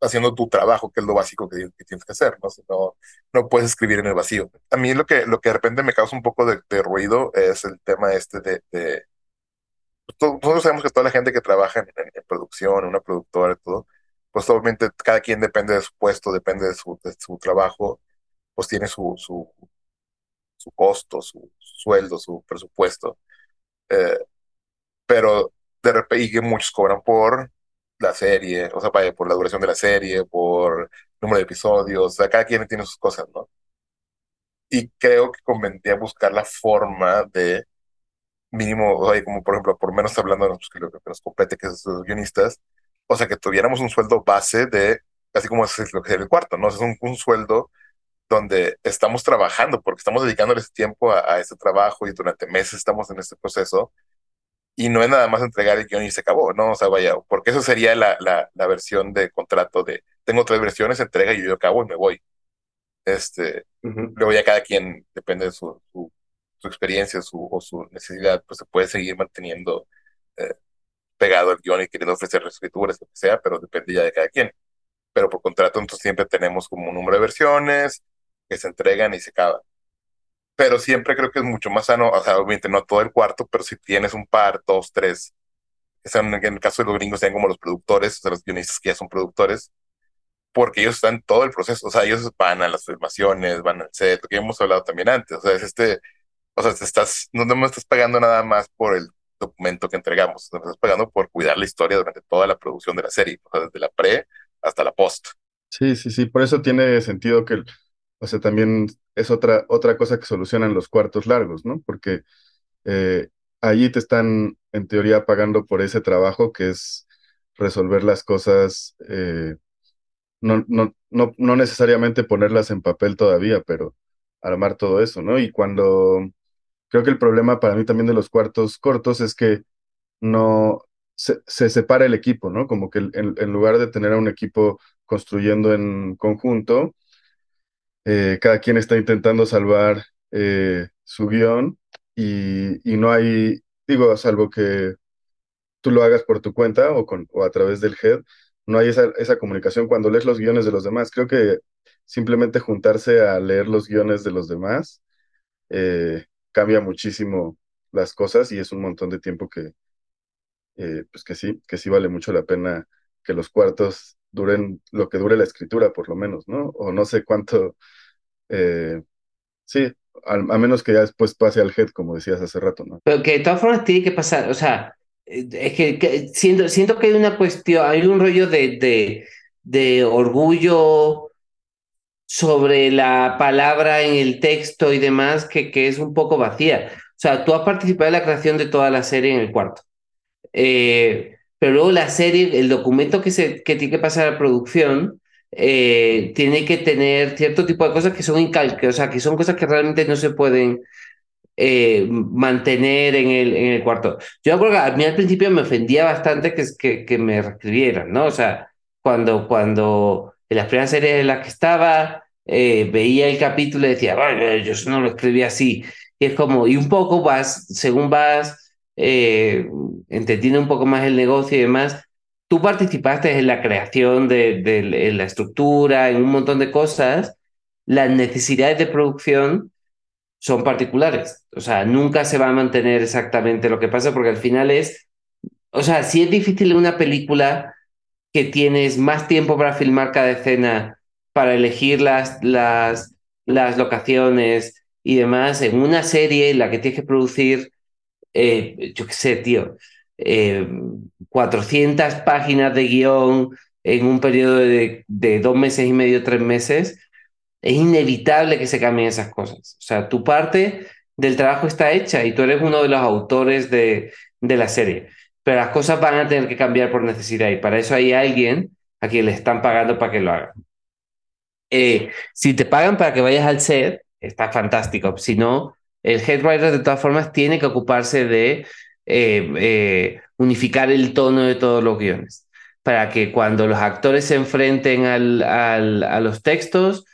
S2: haciendo tu trabajo, que es lo básico que, tienes que hacer, ¿no? no, no puedes escribir en el vacío. A mí lo que, lo que de repente me causa un poco de, ruido es el tema este de, de nosotros sabemos que toda la gente que trabaja en, producción, una productora, todo, pues obviamente cada quien depende de su puesto, depende de su, de su trabajo, pues tiene su, su, su costo, su, sueldo, su presupuesto. Eh, pero de repente, y que muchos cobran por la serie, o sea, por la duración de la serie, por número de episodios, o sea, cada quien tiene sus cosas, ¿no? Y creo que convendría buscar la forma de mínimo, o sea, como por ejemplo, por menos hablando de nosotros, que lo que nos compete, que es los guionistas, o sea, que tuviéramos un sueldo base de, así como es lo que es el cuarto, ¿no? es un, un, sueldo donde estamos trabajando, porque estamos dedicándole ese tiempo a, a, este trabajo y durante meses estamos en este proceso. Y no es nada más entregar el guion y se acabó, ¿no? O sea, vaya, porque eso sería la, la, la versión de contrato de, tengo tres versiones, entrega y yo acabo y me voy. Este, luego ya cada quien, depende de su, su, su experiencia su, o su necesidad, pues se puede seguir manteniendo eh, pegado al guion y queriendo ofrecer escrituras, lo que sea, pero depende ya de cada quien. Pero por contrato, entonces siempre tenemos como un número de versiones que se entregan y se acaban. Pero siempre creo que es mucho más sano, o sea, obviamente no todo el cuarto, pero si tienes un par, dos, tres, en el caso de los gringos, sean como los productores, o sea, los guionistas que ya son productores, porque ellos están todo el proceso, o sea, ellos van a las filmaciones, van al set, que hemos hablado también antes, o sea, es este, o sea, te estás, no, me estás pagando nada más por el documento que entregamos. Nos estás pagando por cuidar la historia durante toda la producción de la serie, desde la pre hasta la post.
S3: Sí, sí, sí, por eso tiene sentido que, o sea, también es otra, otra cosa que solucionan los cuartos largos, ¿no? Porque eh, allí te están, en teoría, pagando por ese trabajo que es resolver las cosas, eh, no, no, no, no necesariamente ponerlas en papel todavía, pero armar todo eso, ¿no? Y cuando Creo que el problema para mí también de los cuartos cortos es que no se, separa el equipo, ¿no? Como que en, lugar de tener a un equipo construyendo en conjunto, eh, cada quien está intentando salvar eh, su guion y, no hay, digo, salvo que tú lo hagas por tu cuenta o, con, o a través del head, no hay esa, esa comunicación cuando lees los guiones de los demás. Creo que simplemente juntarse a leer los guiones de los demás eh, cambia muchísimo las cosas y es un montón de tiempo que, eh, pues que sí, que sí vale mucho la pena que los cuartos duren lo que dure la escritura, por lo menos, ¿no? O no sé cuánto, eh, sí, a, menos que ya después pase al head, como decías hace rato, ¿no?
S1: Pero que de todas formas tiene que pasar, o sea, eh, es que, siento, siento que hay una cuestión, hay un rollo de, de, de orgullo sobre la palabra en el texto y demás que, que es un poco vacía. O sea, tú has participado en la creación de toda la serie en el cuarto. Eh, pero luego la serie, el documento que, se, que tiene que pasar a producción, eh, tiene que tener cierto tipo de cosas que son incalques, o sea, que son cosas que realmente no se pueden eh, mantener en el, en el cuarto. Yo creo que a mí al principio me ofendía bastante que, que, que me reescribieran, ¿no? O sea, cuando, cuando en las primeras series en las que estaba, eh, veía el capítulo y decía, "Ay, yo no lo escribí así. Y es como, y un poco vas, según vas eh, entendiendo un poco más el negocio y demás, tú participaste en la creación de, la estructura, en un montón de cosas, las necesidades de producción son particulares. O sea, nunca se va a mantener exactamente lo que pasa porque al final es, o sea, si es difícil una película que tienes más tiempo para filmar cada escena, para elegir las, las, las locaciones y demás, en una serie en la que tienes que producir, eh, yo qué sé, tío, eh, 400 páginas de guion en un periodo de, de dos meses y medio, tres meses, es inevitable que se cambien esas cosas. O sea, tu parte del trabajo está hecha y tú eres uno de los autores de, de la serie. Pero las cosas van a tener que cambiar por necesidad y para eso hay alguien a quien le están pagando para que lo haga. Eh, si te pagan para que vayas al set, está fantástico. Si no, el head writer de todas formas tiene que ocuparse de eh, eh, unificar el tono de todos los guiones para que cuando los actores se enfrenten al, al, a los textos,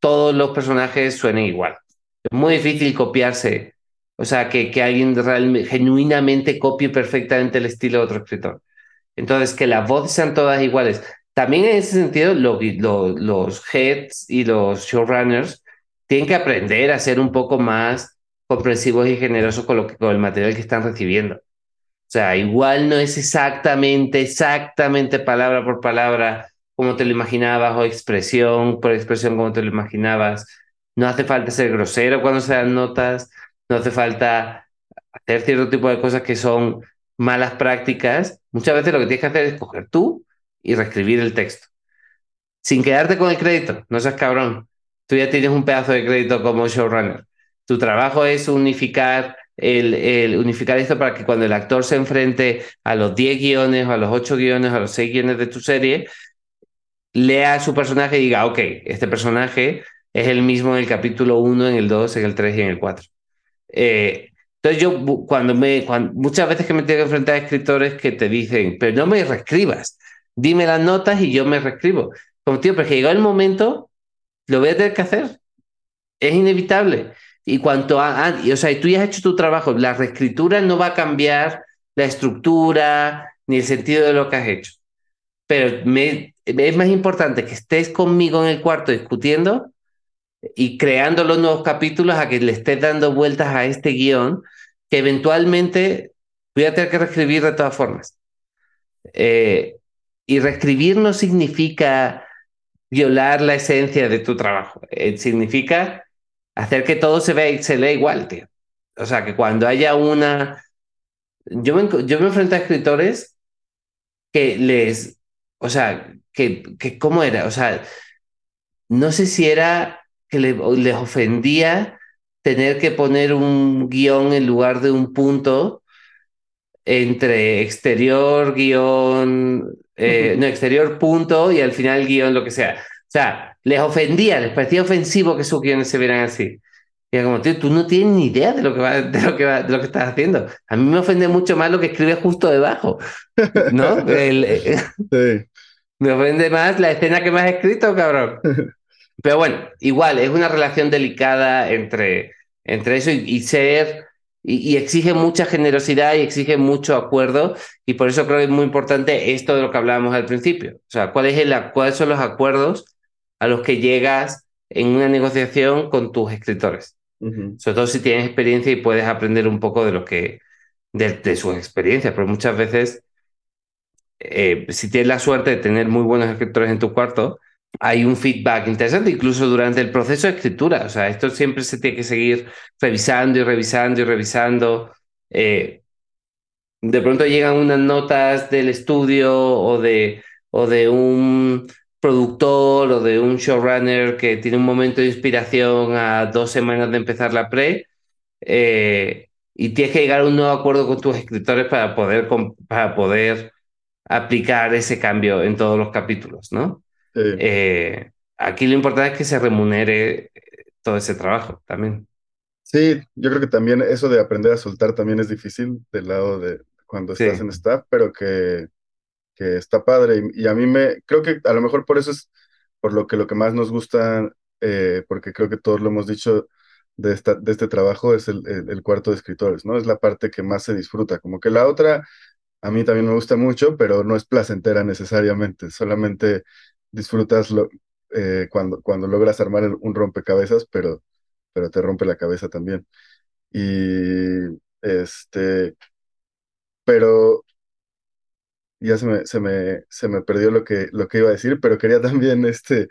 S1: todos los personajes suenen igual. Es muy difícil copiarse, o sea, que, que alguien realmente, genuinamente copie perfectamente el estilo de otro escritor. Entonces, que las voces sean todas iguales. También en ese sentido, lo, lo, los heads y los showrunners tienen que aprender a ser un poco más comprensivos y generosos con, lo que, con el material que están recibiendo. O sea, igual no es exactamente, exactamente palabra por palabra como te lo imaginabas o expresión por expresión como te lo imaginabas. No hace falta ser grosero cuando se dan notas, no hace falta hacer cierto tipo de cosas que son malas prácticas. Muchas veces lo que tienes que hacer es coger tú y reescribir el texto. Sin quedarte con el crédito, no seas cabrón. Tú ya tienes un pedazo de crédito como showrunner. Tu trabajo es unificar el, el, unificar esto para que cuando el actor se enfrente a los 10 guiones, a los 8 guiones, a los 6 guiones de tu serie, lea a su personaje y diga, ok, este personaje es el mismo en el capítulo 1, en el 2, en el 3 y en el 4. Eh, entonces yo cuando me, cuando, muchas veces que me tengo que enfrentar a escritores que te dicen, pero no me reescribas, dime las notas y yo me reescribo. Como tío, pero que llegó el momento, lo voy a tener que hacer. Es inevitable. Y cuanto a, a y, o sea, tú ya has hecho tu trabajo, la reescritura no va a cambiar la estructura ni el sentido de lo que has hecho. Pero me, es más importante que estés conmigo en el cuarto discutiendo y creando los nuevos capítulos a que le estés dando vueltas a este guion que eventualmente voy a tener que reescribir de todas formas. Eh, y reescribir no significa violar la esencia de tu trabajo, eh, significa hacer que todo se vea se lea igual, tío. O sea, que cuando haya una... Yo me, yo me enfrento a escritores que les... O sea, que, que ¿cómo era? O sea, no sé si era que le, les ofendía tener que poner un guion en lugar de un punto entre exterior, guion, eh, no, exterior, punto y al final guion, lo que sea. O sea, les ofendía, les parecía ofensivo que sus guiones se vieran así. Y era como, tío, tú no tienes ni idea de lo que va, de lo que va, de lo que estás haciendo. A mí me ofende mucho más lo que escribes justo debajo, ¿no? El, eh,
S3: Sí.
S1: me ofende más la escena que me has escrito, cabrón. Pero bueno, igual, es una relación delicada entre, entre eso y, y ser, y, y, exige mucha generosidad y exige mucho acuerdo, y por eso creo que es muy importante esto de lo que hablábamos al principio. O sea, ¿cuál es el, ¿cuáles son los acuerdos a los que llegas en una negociación con tus escritores?
S3: Uh -huh.
S1: Sobre todo si tienes experiencia y puedes aprender un poco de lo que, de, de sus experiencias, pero muchas veces, eh, si tienes la suerte de tener muy buenos escritores en tu cuarto, hay un feedback interesante, incluso durante el proceso de escritura. O sea, esto siempre se tiene que seguir revisando y revisando y revisando. Eh, de pronto llegan unas notas del estudio o de, o de un productor o de un showrunner que tiene un momento de inspiración a dos semanas de empezar la pre eh, y tienes que llegar a un nuevo acuerdo con tus escritores para poder, para poder aplicar ese cambio en todos los capítulos, ¿no?
S3: Sí.
S1: Eh, aquí lo importante es que se remunere todo ese trabajo también.
S3: Sí, yo creo que también eso de aprender a soltar también es difícil del lado de cuando estás
S1: Sí.
S3: en staff, pero que, que está padre. Y, a mí me, creo que a lo mejor por eso es por lo que lo que más nos gusta eh, porque creo que todos lo hemos dicho de, esta, de este trabajo, es el, cuarto de escritores, ¿no? Es la parte que más se disfruta, como que la otra a mí también me gusta mucho, pero no es placentera necesariamente, solamente disfrutas lo, eh, cuando, cuando logras armar un rompecabezas, pero, pero te rompe la cabeza también. Y este, pero ya se me, se me, se me perdió lo que, lo que iba a decir, pero quería también este,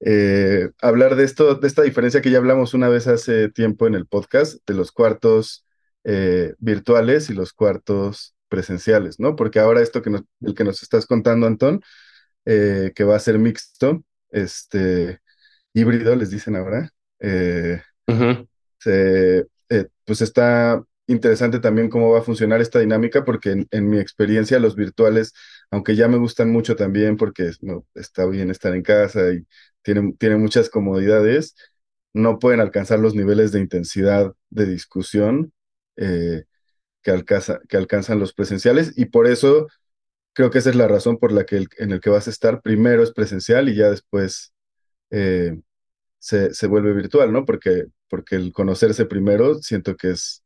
S3: eh, hablar de esto, de esta diferencia que ya hablamos una vez hace tiempo en el podcast, de los cuartos eh, virtuales y los cuartos presenciales, ¿no? Porque ahora esto que nos, el que nos estás contando, Antón, eh, que va a ser mixto, este, híbrido, les dicen ahora, pues está interesante también cómo va a funcionar esta dinámica, porque en, mi experiencia los virtuales, aunque ya me gustan mucho también, porque está bien estar en casa y tiene, tiene muchas comodidades, no pueden alcanzar los niveles de intensidad de discusión eh, que, alcanza, que alcanzan los presenciales y por eso creo que esa es la razón por la que en el que vas a estar primero es presencial y ya después eh, se, se, vuelve virtual, ¿no? Porque, porque el conocerse primero siento que es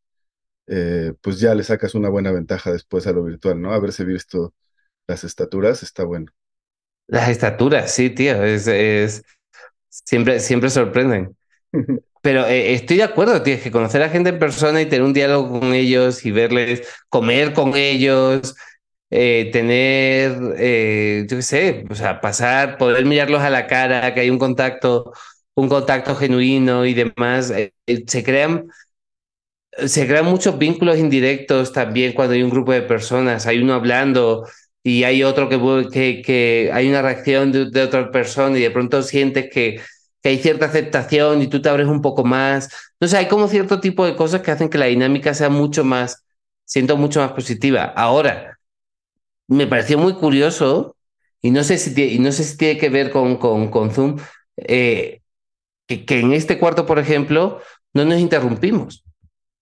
S3: eh, pues ya le sacas una buena ventaja después a lo virtual, ¿no? Haberse visto las estaturas está bueno.
S1: Las estaturas, sí, tío, es, es siempre, siempre sorprenden. Pero eh, estoy de acuerdo, tío, que conocer a gente en persona y tener un diálogo con ellos y verles, comer con ellos, eh, tener, yo qué sé, o sea, pasar, poder mirarlos a la cara, que hay un contacto, un contacto genuino y demás, se crean se crean muchos vínculos indirectos también cuando hay un grupo de personas, hay uno hablando y hay otro que, que, que hay una reacción de, otra persona y de pronto sientes que, que hay cierta aceptación y tú te abres un poco más. Entonces hay como cierto tipo de cosas que hacen que la dinámica sea mucho más, siento mucho más positiva. Ahora, me pareció muy curioso y no sé si, y no sé si tiene que ver con, con, con Zoom, eh, que en este cuarto, por ejemplo, no nos interrumpimos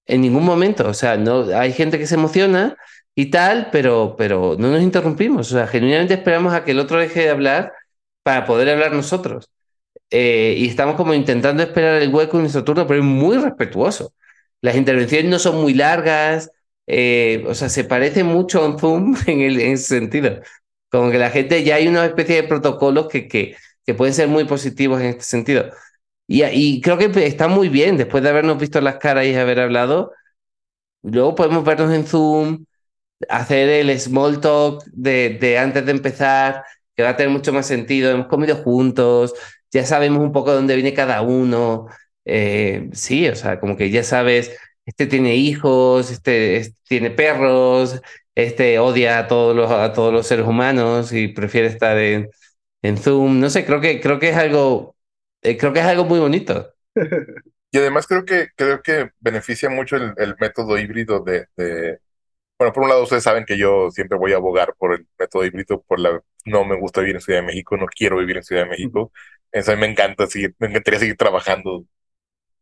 S1: en ningún momento. O sea, no, hay gente que se emociona y tal, pero, pero no nos interrumpimos. O sea, genuinamente esperamos a que el otro deje de hablar para poder hablar nosotros. Eh, y estamos como intentando esperar el hueco en nuestro turno, pero es muy respetuoso. Las intervenciones no son muy largas, eh, o sea, se parece mucho a un Zoom en, el, en ese sentido. Como que la gente ya hay una especie de protocolos que, que, que pueden ser muy positivos en este sentido. Y, creo que está muy bien, después de habernos visto las caras y haber hablado, luego podemos vernos en Zoom, hacer el small talk de, de antes de empezar, que va a tener mucho más sentido. Hemos comido juntos, ya sabemos un poco de dónde viene cada uno. Eh, sí, o sea, como que ya sabes, este tiene hijos, este, este, tiene perros, este odia a todos los, a todos los seres humanos y prefiere estar en, en Zoom. No sé, creo que, creo que es algo eh, creo que es algo muy bonito.
S2: Y además creo que, creo que beneficia mucho el, el método híbrido de, de, bueno, por un lado ustedes saben que yo siempre voy a abogar por el método híbrido, por la, no me gusta vivir en Ciudad de México, no quiero vivir en Ciudad de México, eso a mí me encanta seguir, me encantaría seguir trabajando.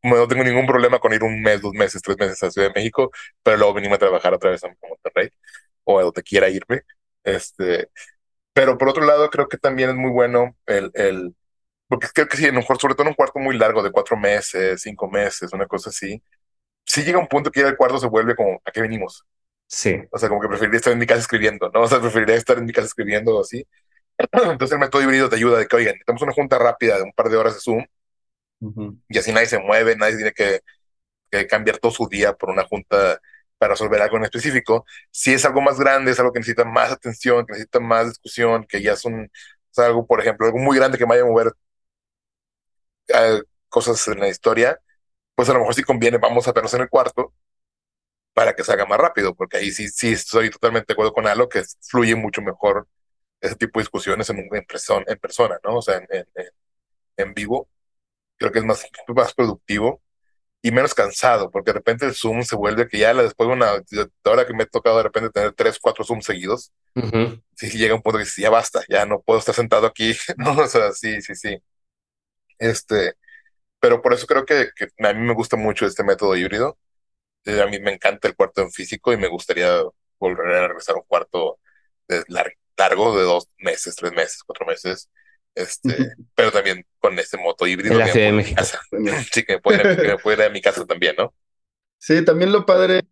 S2: No tengo ningún problema con ir un mes, dos meses, tres meses a Ciudad de México, pero luego venirme a trabajar otra vez a Monterrey o a donde quiera irme. Este, pero por otro lado, creo que también es muy bueno el, el, porque creo que sí, en un, sobre todo en un cuarto muy largo de cuatro meses, cinco meses, una cosa así, sí llega un punto que ya el cuarto se vuelve como, ¿a qué venimos?
S1: Sí.
S2: O sea, como que preferiría estar en mi casa escribiendo, ¿no? O sea, preferiría estar en mi casa escribiendo así. Entonces el método híbrido te ayuda de que, oigan, necesitamos una junta rápida de un par de horas de Zoom y así nadie se mueve, nadie tiene que, que, cambiar todo su día por una junta para resolver algo en específico. Si es algo más grande, es algo que necesita más atención, que necesita más discusión, que ya es un, o sea, algo, por ejemplo, algo muy grande que vaya a mover cosas en la historia, pues a lo mejor sí conviene, vamos a vernos en el cuarto para que se haga más rápido, porque ahí sí, sí estoy totalmente de acuerdo con Alo, que fluye mucho mejor ese tipo de discusiones en, en, persona, en persona, ¿no? O sea, en, en, en, vivo. Creo que es más, más productivo y menos cansado, porque de repente el Zoom se vuelve que ya después de una hora que me he tocado de repente tener tres, cuatro Zooms seguidos, sí, sí llega un punto que ya basta, ya no puedo estar sentado aquí, no, o sea, sí, sí, sí. Este, pero por eso creo que, a mí me gusta mucho este método híbrido. Eh, a mí me encanta el cuarto en físico y me gustaría volver a regresar a un cuarto de largo, de dos meses, tres meses, cuatro meses. Este, pero también con este moto híbrido.
S1: En la
S2: que
S1: Ciudad de México.
S2: casa. Sí, que me puede, ir- que me puede ir a mi casa también, ¿no?
S3: Sí, también lo padre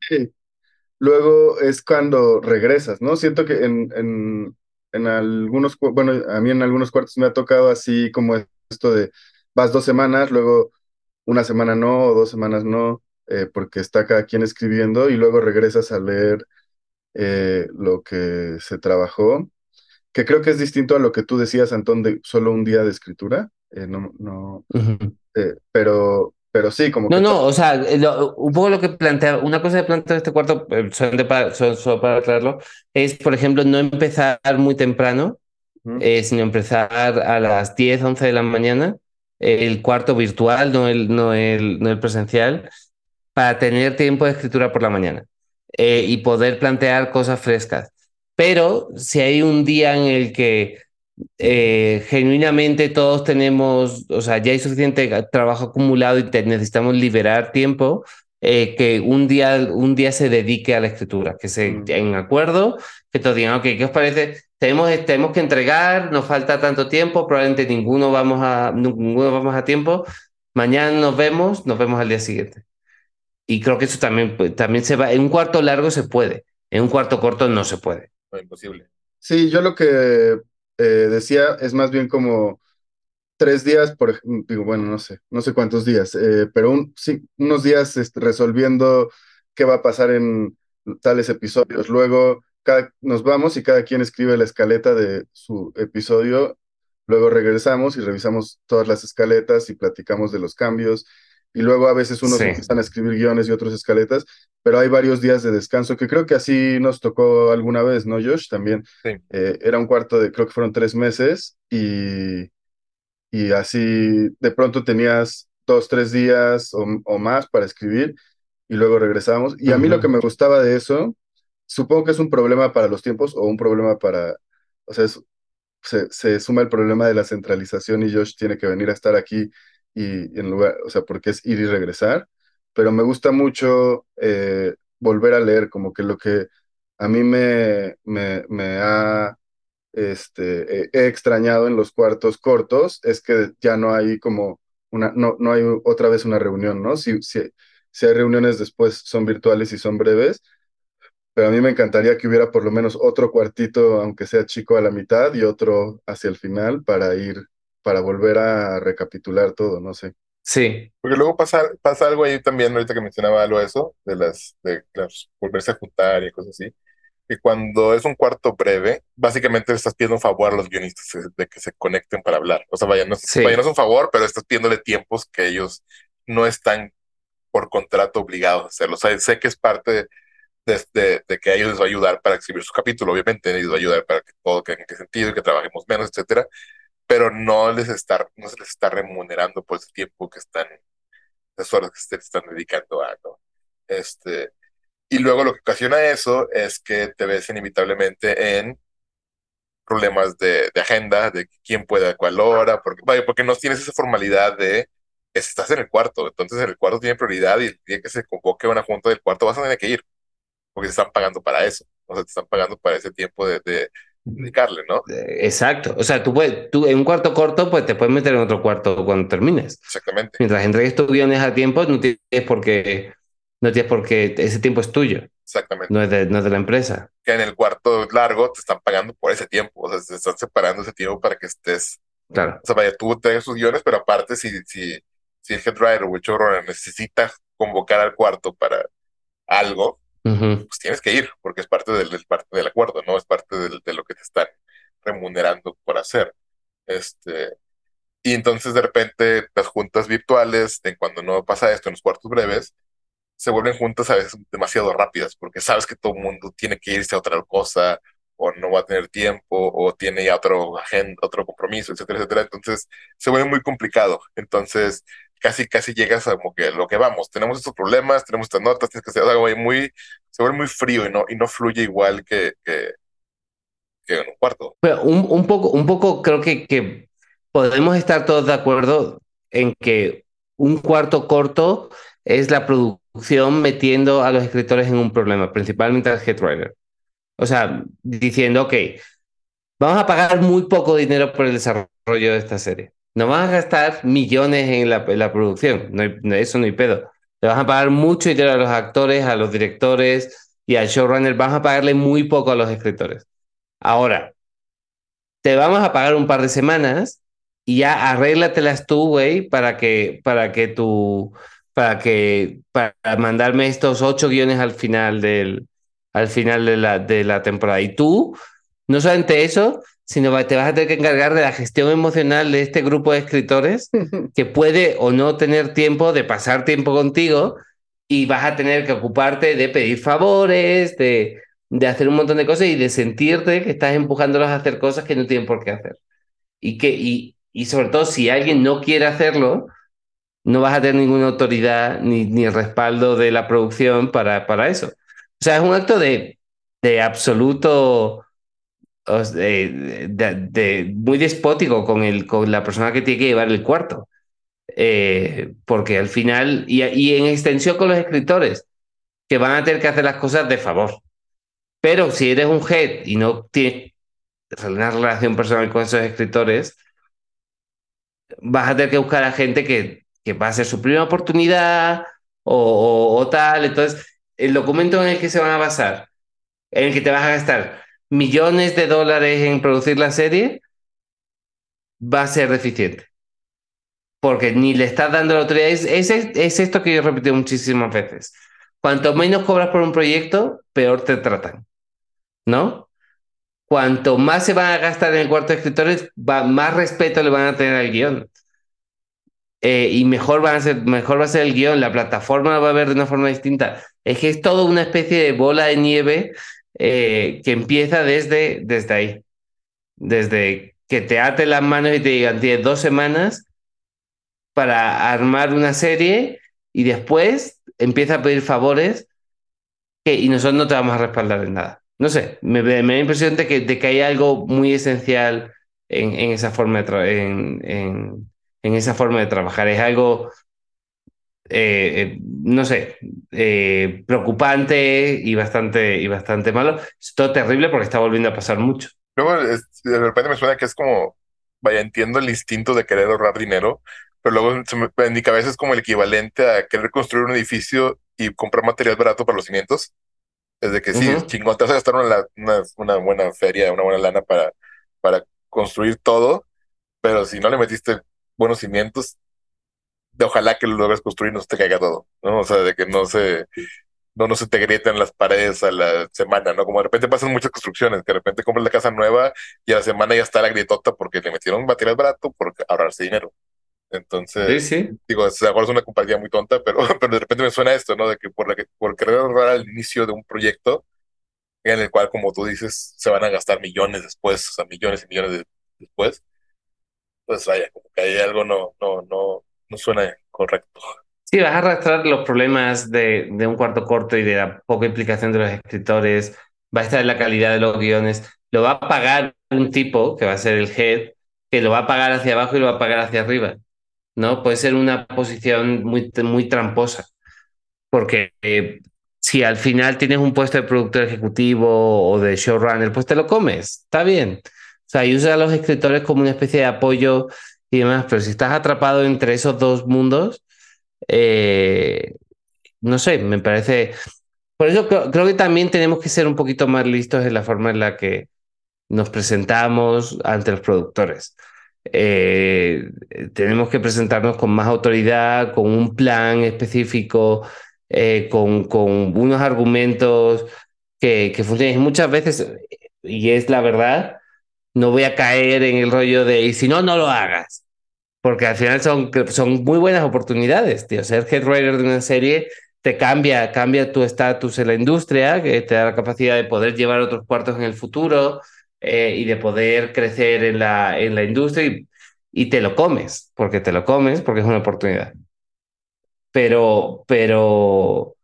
S3: luego es cuando regresas, ¿no? Siento que en, en, en algunos, bueno, a mí en algunos cuartos me ha tocado así como esto de vas dos semanas, luego una semana no, o dos semanas no, eh, porque está cada quien escribiendo y luego regresas a leer eh, lo que se trabajó, que creo que es distinto a lo que tú decías, Antón, de solo un día de escritura, eh, no, no, pero, pero sí, como
S1: No,
S3: que
S1: no, o sea, lo- un poco lo que plantea, una cosa que plantea este cuarto, solamente para, solo, solo para aclararlo, es, por ejemplo, no empezar muy temprano, eh, sino empezar a las 10, 11 de la mañana, el cuarto virtual, no el, no el, no el presencial, para tener tiempo de escritura por la mañana eh, y poder plantear cosas frescas. Pero si hay un día en el que eh, genuinamente todos tenemos, o sea, ya hay suficiente trabajo acumulado y te- necesitamos liberar tiempo, eh, que un día, un día se dedique a la escritura, que se
S3: Mm.
S1: en acuerdo, que todos digan, ok, ¿qué os parece? Tenemos, tenemos que entregar, nos falta tanto tiempo, probablemente ninguno vamos a, ninguno vamos a tiempo. Mañana nos vemos, nos vemos al día siguiente. Y creo que eso también, pues, también se va. En un cuarto largo se puede, en un cuarto corto no se puede.
S2: No, imposible.
S3: Sí, yo lo que eh, decía es más bien como tres días, por digo, bueno, no sé, no sé cuántos días, eh, pero un, sí, unos días este, resolviendo qué va a pasar en tales episodios. Luego cada- nos vamos y cada quien escribe la escaleta de su episodio. Luego regresamos y revisamos todas las escaletas y platicamos de los cambios. Y luego a veces unos
S1: Sí.
S3: empiezan a escribir guiones y otros escaletas, pero hay varios días de descanso que creo que así nos tocó alguna vez, ¿no, Josh? También.
S2: Sí.
S3: Eh, era un cuarto de, creo que fueron tres meses y, y así de pronto tenías dos, tres días o, o más para escribir y luego regresamos. Y a mí lo que me gustaba de eso, supongo que es un problema para los tiempos o un problema para, o sea, se, se suma el problema de la centralización y Josh tiene que venir a estar aquí y en lugar, o sea, porque es ir y regresar, pero me gusta mucho eh, volver a leer, como que lo que a mí me, me, me ha este, eh, he extrañado en los cuartos cortos es que ya no hay como una, no, no hay otra vez una reunión, ¿no? Si, si, si hay reuniones después son virtuales y son breves, pero a mí me encantaría que hubiera por lo menos otro cuartito, aunque sea chico a la mitad, y otro hacia el final para ir, para volver a recapitular todo, no sé.
S1: Sí,
S2: Porque luego pasa, pasa algo ahí también, ahorita que mencionaba algo de eso, de las, de las volverse a juntar y cosas así, que cuando es un cuarto breve, básicamente estás pidiendo un favor a los guionistas de, de que se conecten para hablar. O sea, vaya, no,
S1: Sí.
S2: vaya, no es un favor, pero estás pidiéndole tiempos que ellos no están por contrato obligados a hacerlo. O sea, sé que es parte de, de- de que a ellos les va a ayudar para escribir su capítulo, obviamente, les va a ayudar para que todo en qué sentido y que trabajemos menos, etcétera, pero no les está, no se les está remunerando por ese tiempo que están, las horas que se están dedicando a, ¿no? Este, y luego lo que ocasiona eso es que te ves inevitablemente en problemas de, de agenda, de quién puede a cuál hora, porque, vaya, porque no tienes esa formalidad de es- estás en el cuarto, entonces en el cuarto tiene prioridad y el día que se convoque una junta del cuarto vas a tener que ir, porque te están pagando para eso, o sea, te están pagando para ese tiempo de, de dedicarle, ¿no?
S1: exacto. O sea, tú, puedes, tú en un cuarto corto, pues te puedes meter en otro cuarto cuando termines.
S2: Exactamente,
S1: Mientras entregues tus guiones a tiempo, no tienes por qué, no tienes por qué, ese tiempo es tuyo,
S2: exactamente.
S1: no es de, no es de la empresa.
S2: Que en el cuarto largo te están pagando por ese tiempo, o sea, te están separando ese tiempo para que estés
S1: Claro.
S2: O sea, vaya, tú traes sus guiones, pero aparte, si, si, si el head writer o el showrunner necesita convocar al cuarto para algo,
S1: Ujú.
S2: pues tienes que ir, porque es parte del, parte del acuerdo, ¿no? Es parte del- de lo que te están remunerando por hacer. Este, y entonces, de repente, las juntas virtuales, en cuando no pasa esto en los cuartos breves, se vuelven juntas a veces demasiado rápidas, porque sabes que todo el mundo tiene que irse a otra cosa, o no va a tener tiempo, o tiene ya otro agenda, otro compromiso, etcétera, etcétera. Entonces, se vuelve muy complicado. Entonces, casi, casi llegas a como que lo que vamos, tenemos estos problemas, tenemos estas notas, tienes que hacer algo ahí muy, se vuelve muy frío y no, y no fluye igual que, que, que en un cuarto.
S1: Un, poco, un poco creo que, que podemos estar todos de acuerdo en que un cuarto corto es la producción metiendo a los escritores en un problema, principalmente al head writer. O sea, diciendo, ok, vamos a pagar muy poco dinero por el desarrollo de esta serie. No vas a gastar millones en la, producción, no eso no hay pedo. Le vas a pagar mucho dinero a los actores, a los directores y al showrunner, vas a pagarle muy poco a los escritores. Ahora, te vamos a pagar un par de semanas y ya arréglatelas tú, güey, para que, para que tú, para que, para mandarme estos ocho guiones al final del, al final de la, de la temporada. Y tú, no solamente eso, sino te vas a tener que encargar de la gestión emocional de este grupo de escritores que puede o no tener tiempo de pasar tiempo contigo y vas a tener que ocuparte de pedir favores, de, de hacer un montón de cosas y de sentirte que estás empujándolos a hacer cosas que no tienen por qué hacer. Y, que, y, y sobre todo, si alguien no quiere hacerlo, no vas a tener ninguna autoridad ni, ni respaldo de la producción para, para eso. O sea, es un acto de, de absoluto, de, muy despótico con, el, con la persona que tiene que llevar el cuarto. Eh, porque al final, y, y en extensión con los escritores, que van a tener que hacer las cosas de favor. Pero si eres un head y no tienes una relación personal con esos escritores, vas a tener que buscar a gente que, que va a ser su primera oportunidad o, o- o tal. Entonces, el documento en el que se van a basar, en el que te vas a gastar millones de dólares en producir la serie, va a ser deficiente. Porque ni le estás dando la autoridad. Es, es, es esto que yo he repetido muchísimas veces. Cuanto menos cobras por un proyecto, peor te tratan. ¿No? Cuanto más se van a gastar en el cuarto de escritores, va- más respeto le van a tener al guion. Eh, y mejor, van a ser, mejor va a ser el guion, la plataforma va a ver de una forma distinta. Es que es todo una especie de bola de nieve eh, que empieza desde, desde ahí. Desde que te aten las manos y te digan, tienes dos semanas para armar una serie y después empieza a pedir favores que, y nosotros no te vamos a respaldar en nada. No sé, me, me da la impresión de que, de que hay algo muy esencial en, esa forma en esa forma de trabajar. Es algo, eh, eh, no sé, eh, preocupante y bastante, y bastante malo. Es todo terrible porque está volviendo a pasar mucho.
S2: Luego, es- de repente me suena que es como, vaya, entiendo el instinto de querer ahorrar dinero, pero luego se me- en mi cabeza es como el equivalente a querer construir un edificio y comprar material barato para los cimientos. Es de que sí,
S1: Ujú.
S2: chingón, te vas a gastar una, una, una buena feria, una buena lana para, para construir todo, pero si no le metiste buenos cimientos, de ojalá que lo logres construir y no se te caiga todo, ¿no? O sea, de que no se, no, no se te grietan las paredes a la semana, ¿no? Como de repente pasan muchas construcciones, que de repente compras la casa nueva y a la semana ya está la grietota porque le metieron material barato por ahorrarse dinero. Entonces,
S1: Sí, sí.
S2: digo, es- una compañía muy tonta, pero, pero de repente me suena esto, ¿no? De que por, la que, por querer ahorrar al inicio de un proyecto en el cual, como tú dices, se van a gastar millones después, o sea, millones y millones de- después, pues vaya, como que hay algo no, no, no, no suena correcto.
S1: Sí, vas a arrastrar los problemas de, un cuarto corto y de la poca implicación de los escritores, va a estar la calidad de los guiones, lo va a pagar un tipo, que va a ser el head, que lo va a pagar hacia abajo y lo va a pagar hacia arriba, ¿no? Puede ser una posición muy, muy tramposa, porque eh, si al final tienes un puesto de productor ejecutivo o de showrunner, pues te lo comes, está bien. O sea, y usa a los escritores como una especie de apoyo y demás, pero si estás atrapado entre esos dos mundos, eh, no sé, me parece. Por eso creo, creo que también tenemos que ser un poquito más listos en la forma en la que nos presentamos ante los productores. Eh, tenemos que presentarnos con más autoridad, con un plan específico, eh, con, con unos argumentos que, que funcionen. Muchas veces, y es la verdad, no voy a caer en el rollo de, y si no, no lo hagas. Porque al final son, son muy buenas oportunidades, tío. Ser head writer de una serie te cambia, cambia tu estatus en la industria, te da la capacidad de poder llevar otros cuartos en el futuro eh, y de poder crecer en la, en la industria y, te lo comes, porque te lo comes, porque es una oportunidad. Pero, pero,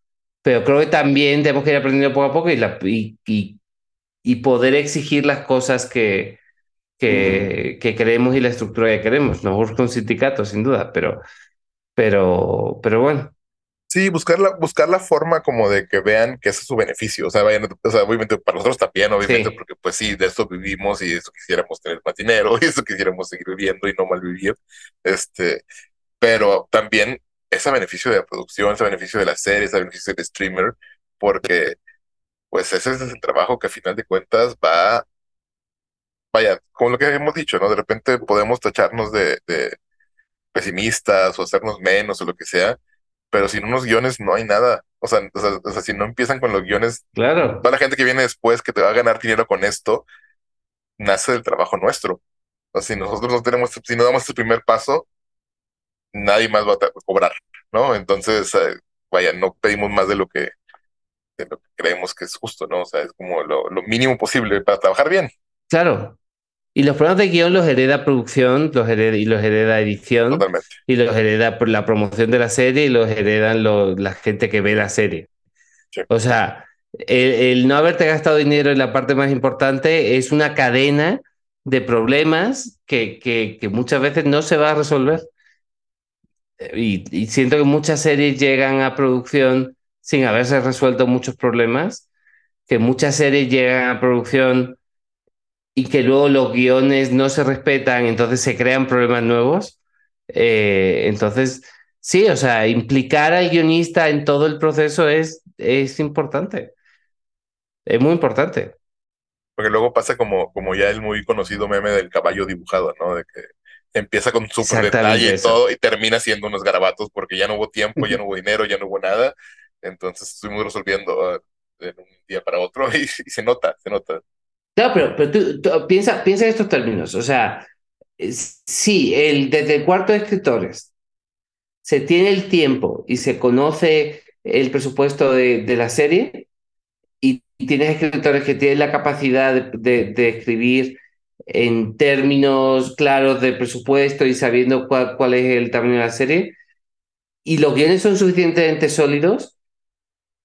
S1: pero creo que también tenemos que ir aprendiendo poco a poco y, la, y, y poder exigir las cosas que, que, que, queremos y la estructura que queremos. No busco un sindicato, sin duda, pero, pero, pero bueno.
S2: Sí, buscar la, buscar la forma como de que vean que ese es su beneficio. O sea, vayan, o sea, obviamente para nosotros también, obviamente,
S1: Sí.
S2: porque pues sí, de eso vivimos y de eso quisiéramos tener más dinero y eso quisiéramos seguir viviendo y no mal vivir. Este, pero también ese beneficio de la producción, ese beneficio de la serie, ese beneficio del streamer, porque pues ese es el trabajo que a final de cuentas va, vaya, como lo que hemos dicho, ¿no? De repente podemos tacharnos de, de pesimistas o hacernos menos o lo que sea, pero sin unos guiones no hay nada. O sea, o sea, o sea, si no empiezan con los guiones,
S1: Claro.
S2: toda la gente que viene después que te va a ganar dinero con esto, nace del trabajo nuestro. O sea, si nosotros no tenemos, si no damos el primer paso, nadie más va a cobrar, ¿no? Entonces, eh, vaya, no pedimos más de lo que, de lo que creemos que es justo, ¿no? O sea, es como lo, lo mínimo posible para trabajar bien,
S1: Claro. Y los problemas de guion los hereda producción, los hereda, y los hereda edición,
S2: totalmente.
S1: y los hereda la promoción de la serie, y los heredan lo- la gente que ve la serie.
S2: Sí.
S1: O sea, el, el no haberte gastado dinero en la parte más importante es una cadena de problemas que, que, que muchas veces no se va a resolver. Y, y siento que muchas series llegan a producción sin haberse resuelto muchos problemas, que muchas series llegan a producción y que luego los guiones no se respetan, entonces se crean problemas nuevos. Eh, entonces, sí, o sea, implicar al guionista en todo el proceso es, es importante. Es muy importante.
S2: Porque luego pasa como, como ya el muy conocido meme del caballo dibujado, ¿no? De que empieza con súper detalle y todo y termina siendo unos garabatos porque ya no hubo tiempo, ya no hubo dinero, ya no hubo nada. Entonces estuvimos resolviendo ah, de un día para otro y, y se nota, se nota.
S1: Claro, pero, pero tú, tú piensa, piensa en estos términos. O sea, sí, el, desde el cuarto de escritores se tiene el tiempo y se conoce el presupuesto de, de la serie y tienes escritores que tienen la capacidad de, de- de escribir en términos claros de presupuesto y sabiendo cuál, cuál es el tamaño de la serie y los guiones son suficientemente sólidos,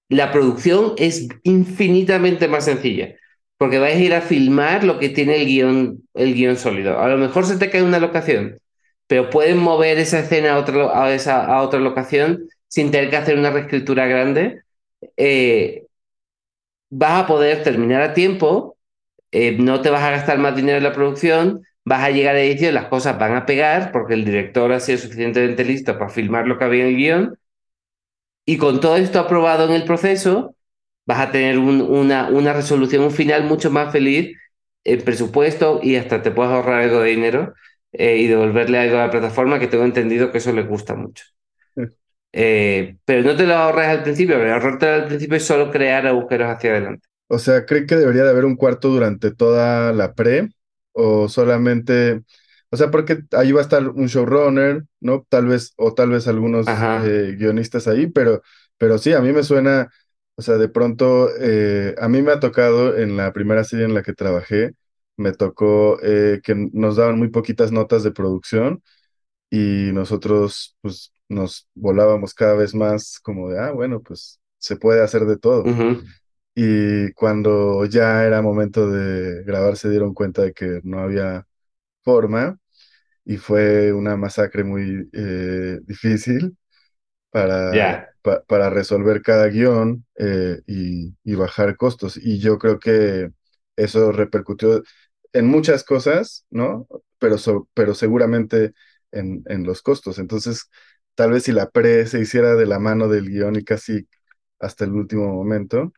S1: la producción es infinitamente más sencilla. Porque vais a ir a filmar lo que tiene el guion, el guion sólido. A lo mejor se te cae una locación, pero pueden mover esa escena a esa, a otra locación sin tener que hacer una reescritura grande. Eh, vas a poder terminar a tiempo, eh, no te vas a gastar más dinero en la producción, vas a llegar a edición, las cosas van a pegar porque el director ha sido suficientemente listo para filmar lo que había en el guion. Y con todo esto aprobado en el proceso, vas a tener un- una, una resolución, un final mucho más feliz en presupuesto y hasta te puedes ahorrar algo de dinero eh, y devolverle algo a la plataforma que tengo entendido que eso le gusta mucho. Eh, pero no te lo ahorras al principio, pero ahorrarte al principio es solo crear agujeros hacia adelante.
S3: O sea, ¿cree que debería de haber un cuarto durante toda la pre? ¿O solamente, o sea, porque ahí va a estar un showrunner, ¿no? Tal vez, o tal vez algunos eh, guionistas ahí, pero, pero sí, a mí me suena, o sea, de pronto, eh, a mí me ha tocado en la primera serie en la que trabajé, me tocó eh, que nos daban muy poquitas notas de producción y nosotros, pues, nos volábamos cada vez más como de, ah, bueno, pues, se puede hacer de todo.
S1: Ujú.
S3: Y cuando ya era momento de grabar, se dieron cuenta de que no había forma y fue una masacre muy eh, difícil para, pa- para resolver cada guion eh, y, y bajar costos. Y yo creo que eso repercutió en muchas cosas, ¿no? Pero, so- pero seguramente en, en los costos. Entonces, tal vez si la pre se hiciera de la mano del guion y casi hasta el último momento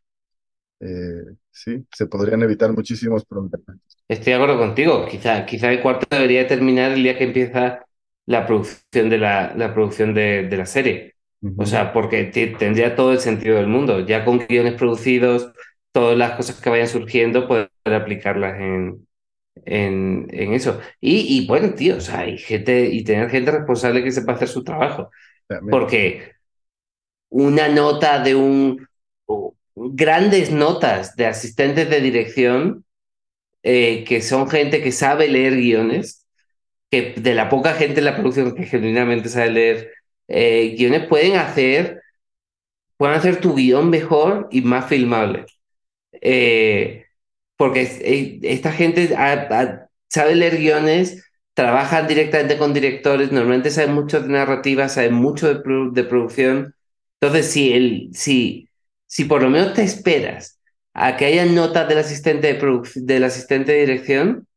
S3: eh, sí, se podrían evitar muchísimos problemas.
S1: Estoy de acuerdo contigo. Quizá, quizá el cuarto debería terminar el día que empieza la producción de la, la producción de, de la serie. O sea, porque te- tendría todo el sentido del mundo. Ya con guiones producidos, todas las cosas que vayan surgiendo, poder aplicarlas en, en, en eso. Y, y bueno, tío, o sea, hay gente, y tener gente responsable que sepa hacer su trabajo.
S3: También.
S1: Porque una nota de un. Grandes notas de asistentes de dirección eh, que son gente que sabe leer guiones, que de la poca gente en la producción que genuinamente sabe leer eh, guiones, pueden hacer, pueden hacer tu guion mejor y más filmable. Eh, porque eh, esta gente sabe leer guiones, trabajan directamente con directores, normalmente saben mucho de narrativa, saben mucho de, produ- de producción Entonces, si, el, si por lo menos te esperas a que haya notas del asistente de del asistente de dirección,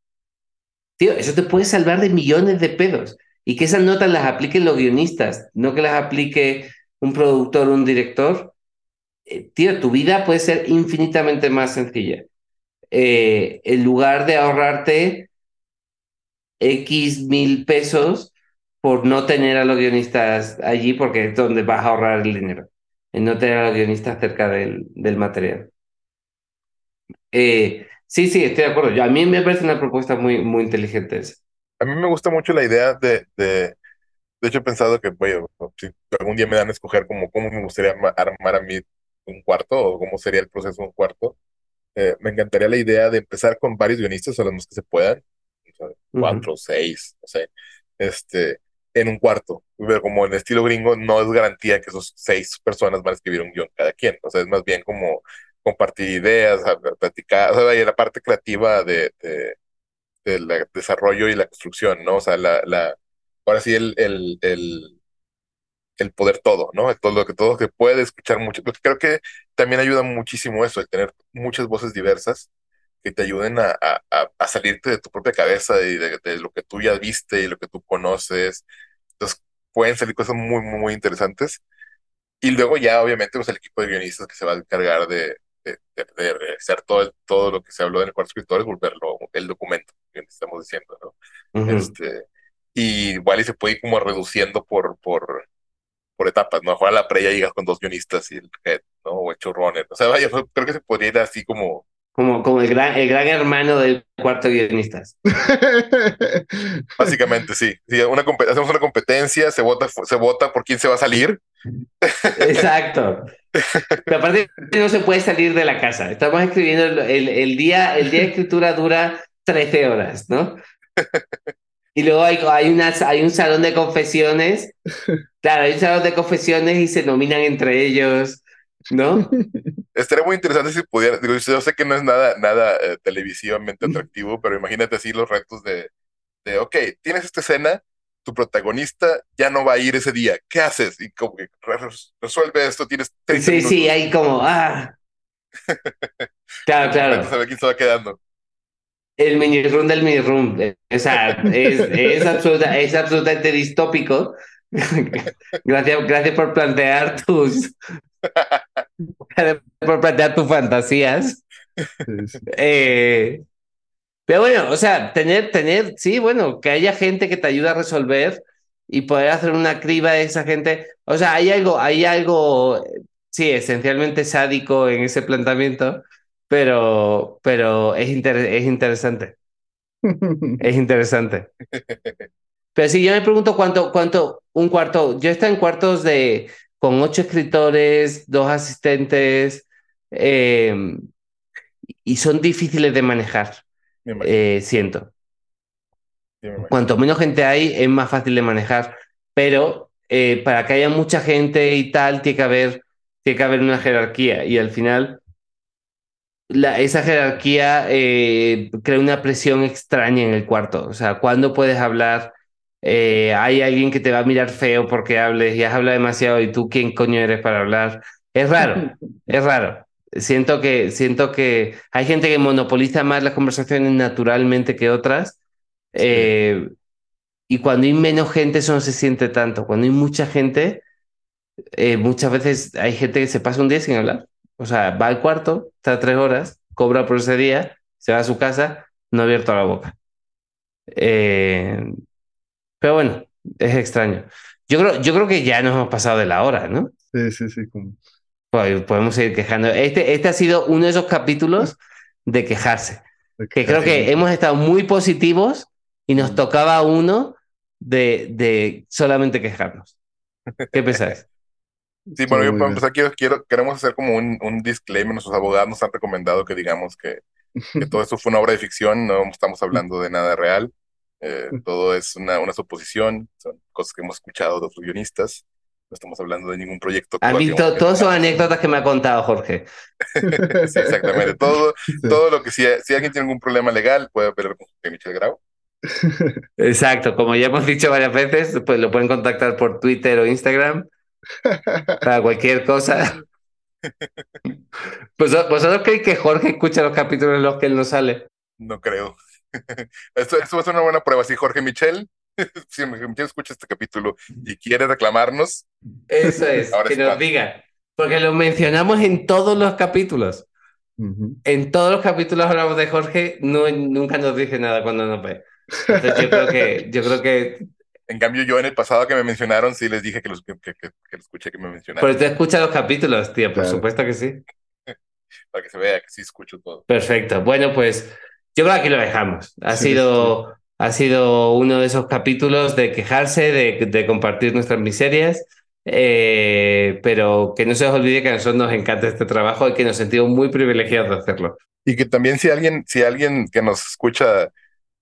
S1: tío, eso te puede salvar de millones de pedos. Y que esas notas las apliquen los guionistas, no que las aplique un productor un director. Eh, tío, tu vida puede ser infinitamente más sencilla. Eh, en lugar de ahorrarte X mil pesos por no tener a los guionistas allí, porque es donde vas a ahorrar el dinero, en no tener a los guionistas cerca del, del material. Eh, sí, sí, estoy de acuerdo. a mí me parece una propuesta muy, muy inteligente esa.
S2: A mí me gusta mucho la idea de, de, de hecho he pensado que, bueno, si algún día me dan a escoger como cómo me gustaría armar a mí un cuarto o cómo sería el proceso de un cuarto, eh, me encantaría la idea de empezar con varios guionistas, o los más que se puedan, cuatro, seis, no sé, este, en un cuarto. Pero como en estilo gringo, no es garantía que esos seis personas van a escribir un guion cada quien. O sea, es más bien como compartir ideas, platicar, o sea, la parte creativa de, de, del desarrollo y la construcción, ¿no? O sea, la, la, ahora sí el, el, el, el poder todo, ¿no? Todo lo que todo que puede escuchar mucho. Creo que también ayuda muchísimo eso, el tener muchas voces diversas que te ayuden a, a, a salirte de tu propia cabeza y de, de, lo que tú ya viste y lo que tú conoces. Entonces, pueden salir cosas muy, muy, muy interesantes. Y luego ya, obviamente, pues el equipo de guionistas que se va a encargar de, de, de, hacer todo, todo lo que se habló en el cuarto escritor, es volverlo el documento que estamos diciendo, ¿no? Uh -huh. este, y igual y se puede ir como reduciendo por, por, por etapas, ¿no? A la pre ya llegas con dos guionistas y el head, ¿no? O el showrunner. O sea, vaya, creo que se podría ir así como
S1: como, como el, gran, el gran hermano del cuarto guionistas.
S2: Básicamente, sí. sí una, hacemos una competencia, se vota, se vota por quién se va a salir.
S1: Exacto. Pero aparte no se puede salir de la casa. Estamos escribiendo el, el, el día, el día de escritura dura 13 horas, ¿no? Y luego hay, hay, una, hay un salón de confesiones. Claro, hay un salón de confesiones y se nominan entre ellos. ¿No?
S2: Estaría muy interesante si pudiera, digo, yo sé que no es nada, nada eh, televisivamente atractivo, pero imagínate así los retos de, de, ok, tienes esta escena, tu protagonista ya no va a ir ese día, ¿qué haces? Y como que resuelve esto, tienes
S1: Sí, minutos. sí, ahí como, ah. claro, claro.
S2: Saber quién se va quedando.
S1: El mini room del mini room, o sea, es, es, absoluta, es absolutamente distópico. gracias, gracias por plantear tus, por plantear tus fantasías. Eh, pero bueno, o sea, tener, tener, sí, bueno, que haya gente que te ayude a resolver y poder hacer una criba de esa gente. O sea, hay algo, hay algo, sí, esencialmente sádico en ese planteamiento, pero, pero es, inter es interesante. es interesante. Pero sí, yo me pregunto cuánto, cuánto, un cuarto, yo estoy en cuartos de, con ocho escritores, dos asistentes, eh, y son difíciles de manejar, eh, siento. Cuanto menos gente hay, es más fácil de manejar, pero eh, para que haya mucha gente y tal, tiene que haber, tiene que haber una jerarquía, y al final la, esa jerarquía crea una presión extraña en el cuarto. O sea, ¿cuándo puedes hablar? Eh, hay alguien que te va a mirar feo porque hables y has hablado demasiado y tú quién coño eres para hablar. Es raro, es raro. Siento que, siento que hay gente que monopoliza más las conversaciones naturalmente que otras. Sí. Eh, y cuando hay menos gente eso no se siente tanto. Cuando hay mucha gente, eh, muchas veces hay gente que se pasa un día sin hablar. O sea, va al cuarto, está tres horas, cobra por ese día, se va a su casa, no ha abierto la boca. Eh, pero bueno, es extraño. Yo creo, yo creo que ya nos hemos pasado de la hora, ¿no?
S3: Sí, sí, sí. Como...
S1: Pues podemos seguir quejando. Este, este ha sido uno de esos capítulos de quejarse. De que creo que hemos estado muy positivos y nos tocaba uno de, de solamente quejarnos. ¿Qué pensáis?
S2: Sí, bueno, yo para empezar quiero, quiero, queremos hacer como un, un disclaimer. Nuestros abogados nos han recomendado que digamos que, que todo esto fue una obra de ficción, no estamos hablando de nada real. Eh, todo es una, una suposición, son cosas que hemos escuchado de otros guionistas. No estamos hablando de ningún proyecto.
S1: A mí to, todos son anécdotas que me ha contado Jorge.
S2: sí, exactamente. Todo, todo lo que si, si alguien tiene algún problema legal puede operar con Michel Grau.
S1: Exacto, como ya hemos dicho varias veces, pues lo pueden contactar por Twitter o Instagram Para cualquier cosa. Pues, ¿Vosotros creéis que Jorge escucha los capítulos en los que él no sale?
S2: No creo. Esto, esto va a ser una buena prueba. Si Jorge Michel, si Michel escucha este capítulo y quiere reclamarnos,
S1: Eso es,
S2: Ahora
S1: que
S2: es
S1: nos diga. Porque lo mencionamos en todos los capítulos. En todos los capítulos hablamos de Jorge, no, nunca nos dice nada cuando nos ve. Entonces yo creo que, yo creo que
S2: en cambio yo en el pasado que me mencionaron, sí les dije que los que, que, que- que lo escuché que me mencionaron,
S1: Pero tú escuchas los capítulos, tío, por
S3: Claro.
S1: supuesto que sí.
S2: para que se vea que sí escucho todo.
S1: Perfecto. Bueno, pues yo creo que aquí lo dejamos. Ha
S3: Sí,
S1: sido, ha sido uno de esos capítulos de quejarse, de, de compartir nuestras miserias, eh, pero que no se os olvide que a nosotros nos encanta este trabajo y que nos sentimos muy privilegiados de hacerlo.
S2: Y que también si alguien, si alguien que nos escucha,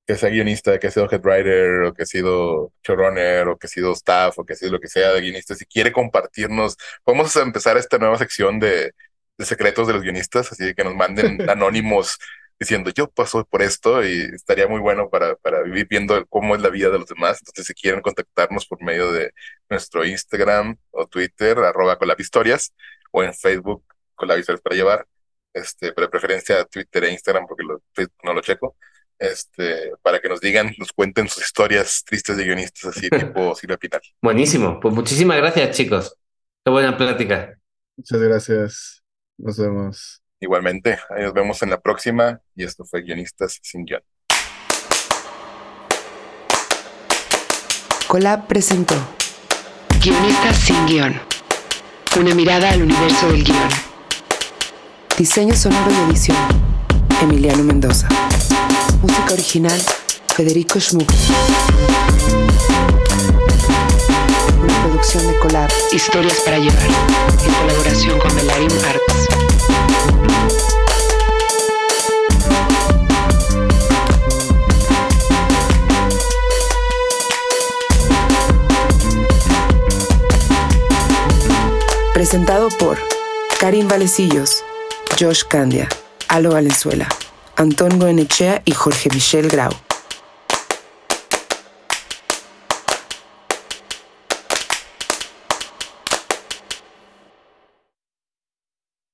S2: que sea guionista, que ha sido head writer, o que ha sido showrunner, o que ha sido staff, o que ha sido lo que sea de guionista, si quiere compartirnos, podemos empezar esta nueva sección de, de secretos de los guionistas, así que nos manden anónimos diciendo yo paso por esto y estaría muy bueno para, para vivir viendo cómo es la vida de los demás. Entonces, si quieren contactarnos por medio de nuestro Instagram o Twitter, arroba colabhistorias, o en Facebook, colabhistorias para llevar, este, pero de preferencia Twitter e Instagram porque lo, no lo checo, este, para que nos digan, nos cuenten sus historias tristes de guionistas, así tipo Silvia Pinal.
S1: Buenísimo. Pues muchísimas gracias, chicos. Qué buena plática.
S3: Muchas gracias. Nos vemos.
S2: Igualmente, ahí nos vemos en la próxima y esto fue Guionistas sin Guión.
S4: Colab presentó Guionistas sin guion. Una mirada al universo del guion. Diseño sonoro y edición. Emiliano Mendoza. Música original. Federico Schmuck. Una producción de Colab. Historias para llevar. En colaboración con Melarin Arts. Presentado por Karim Valecillos, Josh Candia, Alo Valenzuela, Antón Goenechea y Jorge Michel Grau.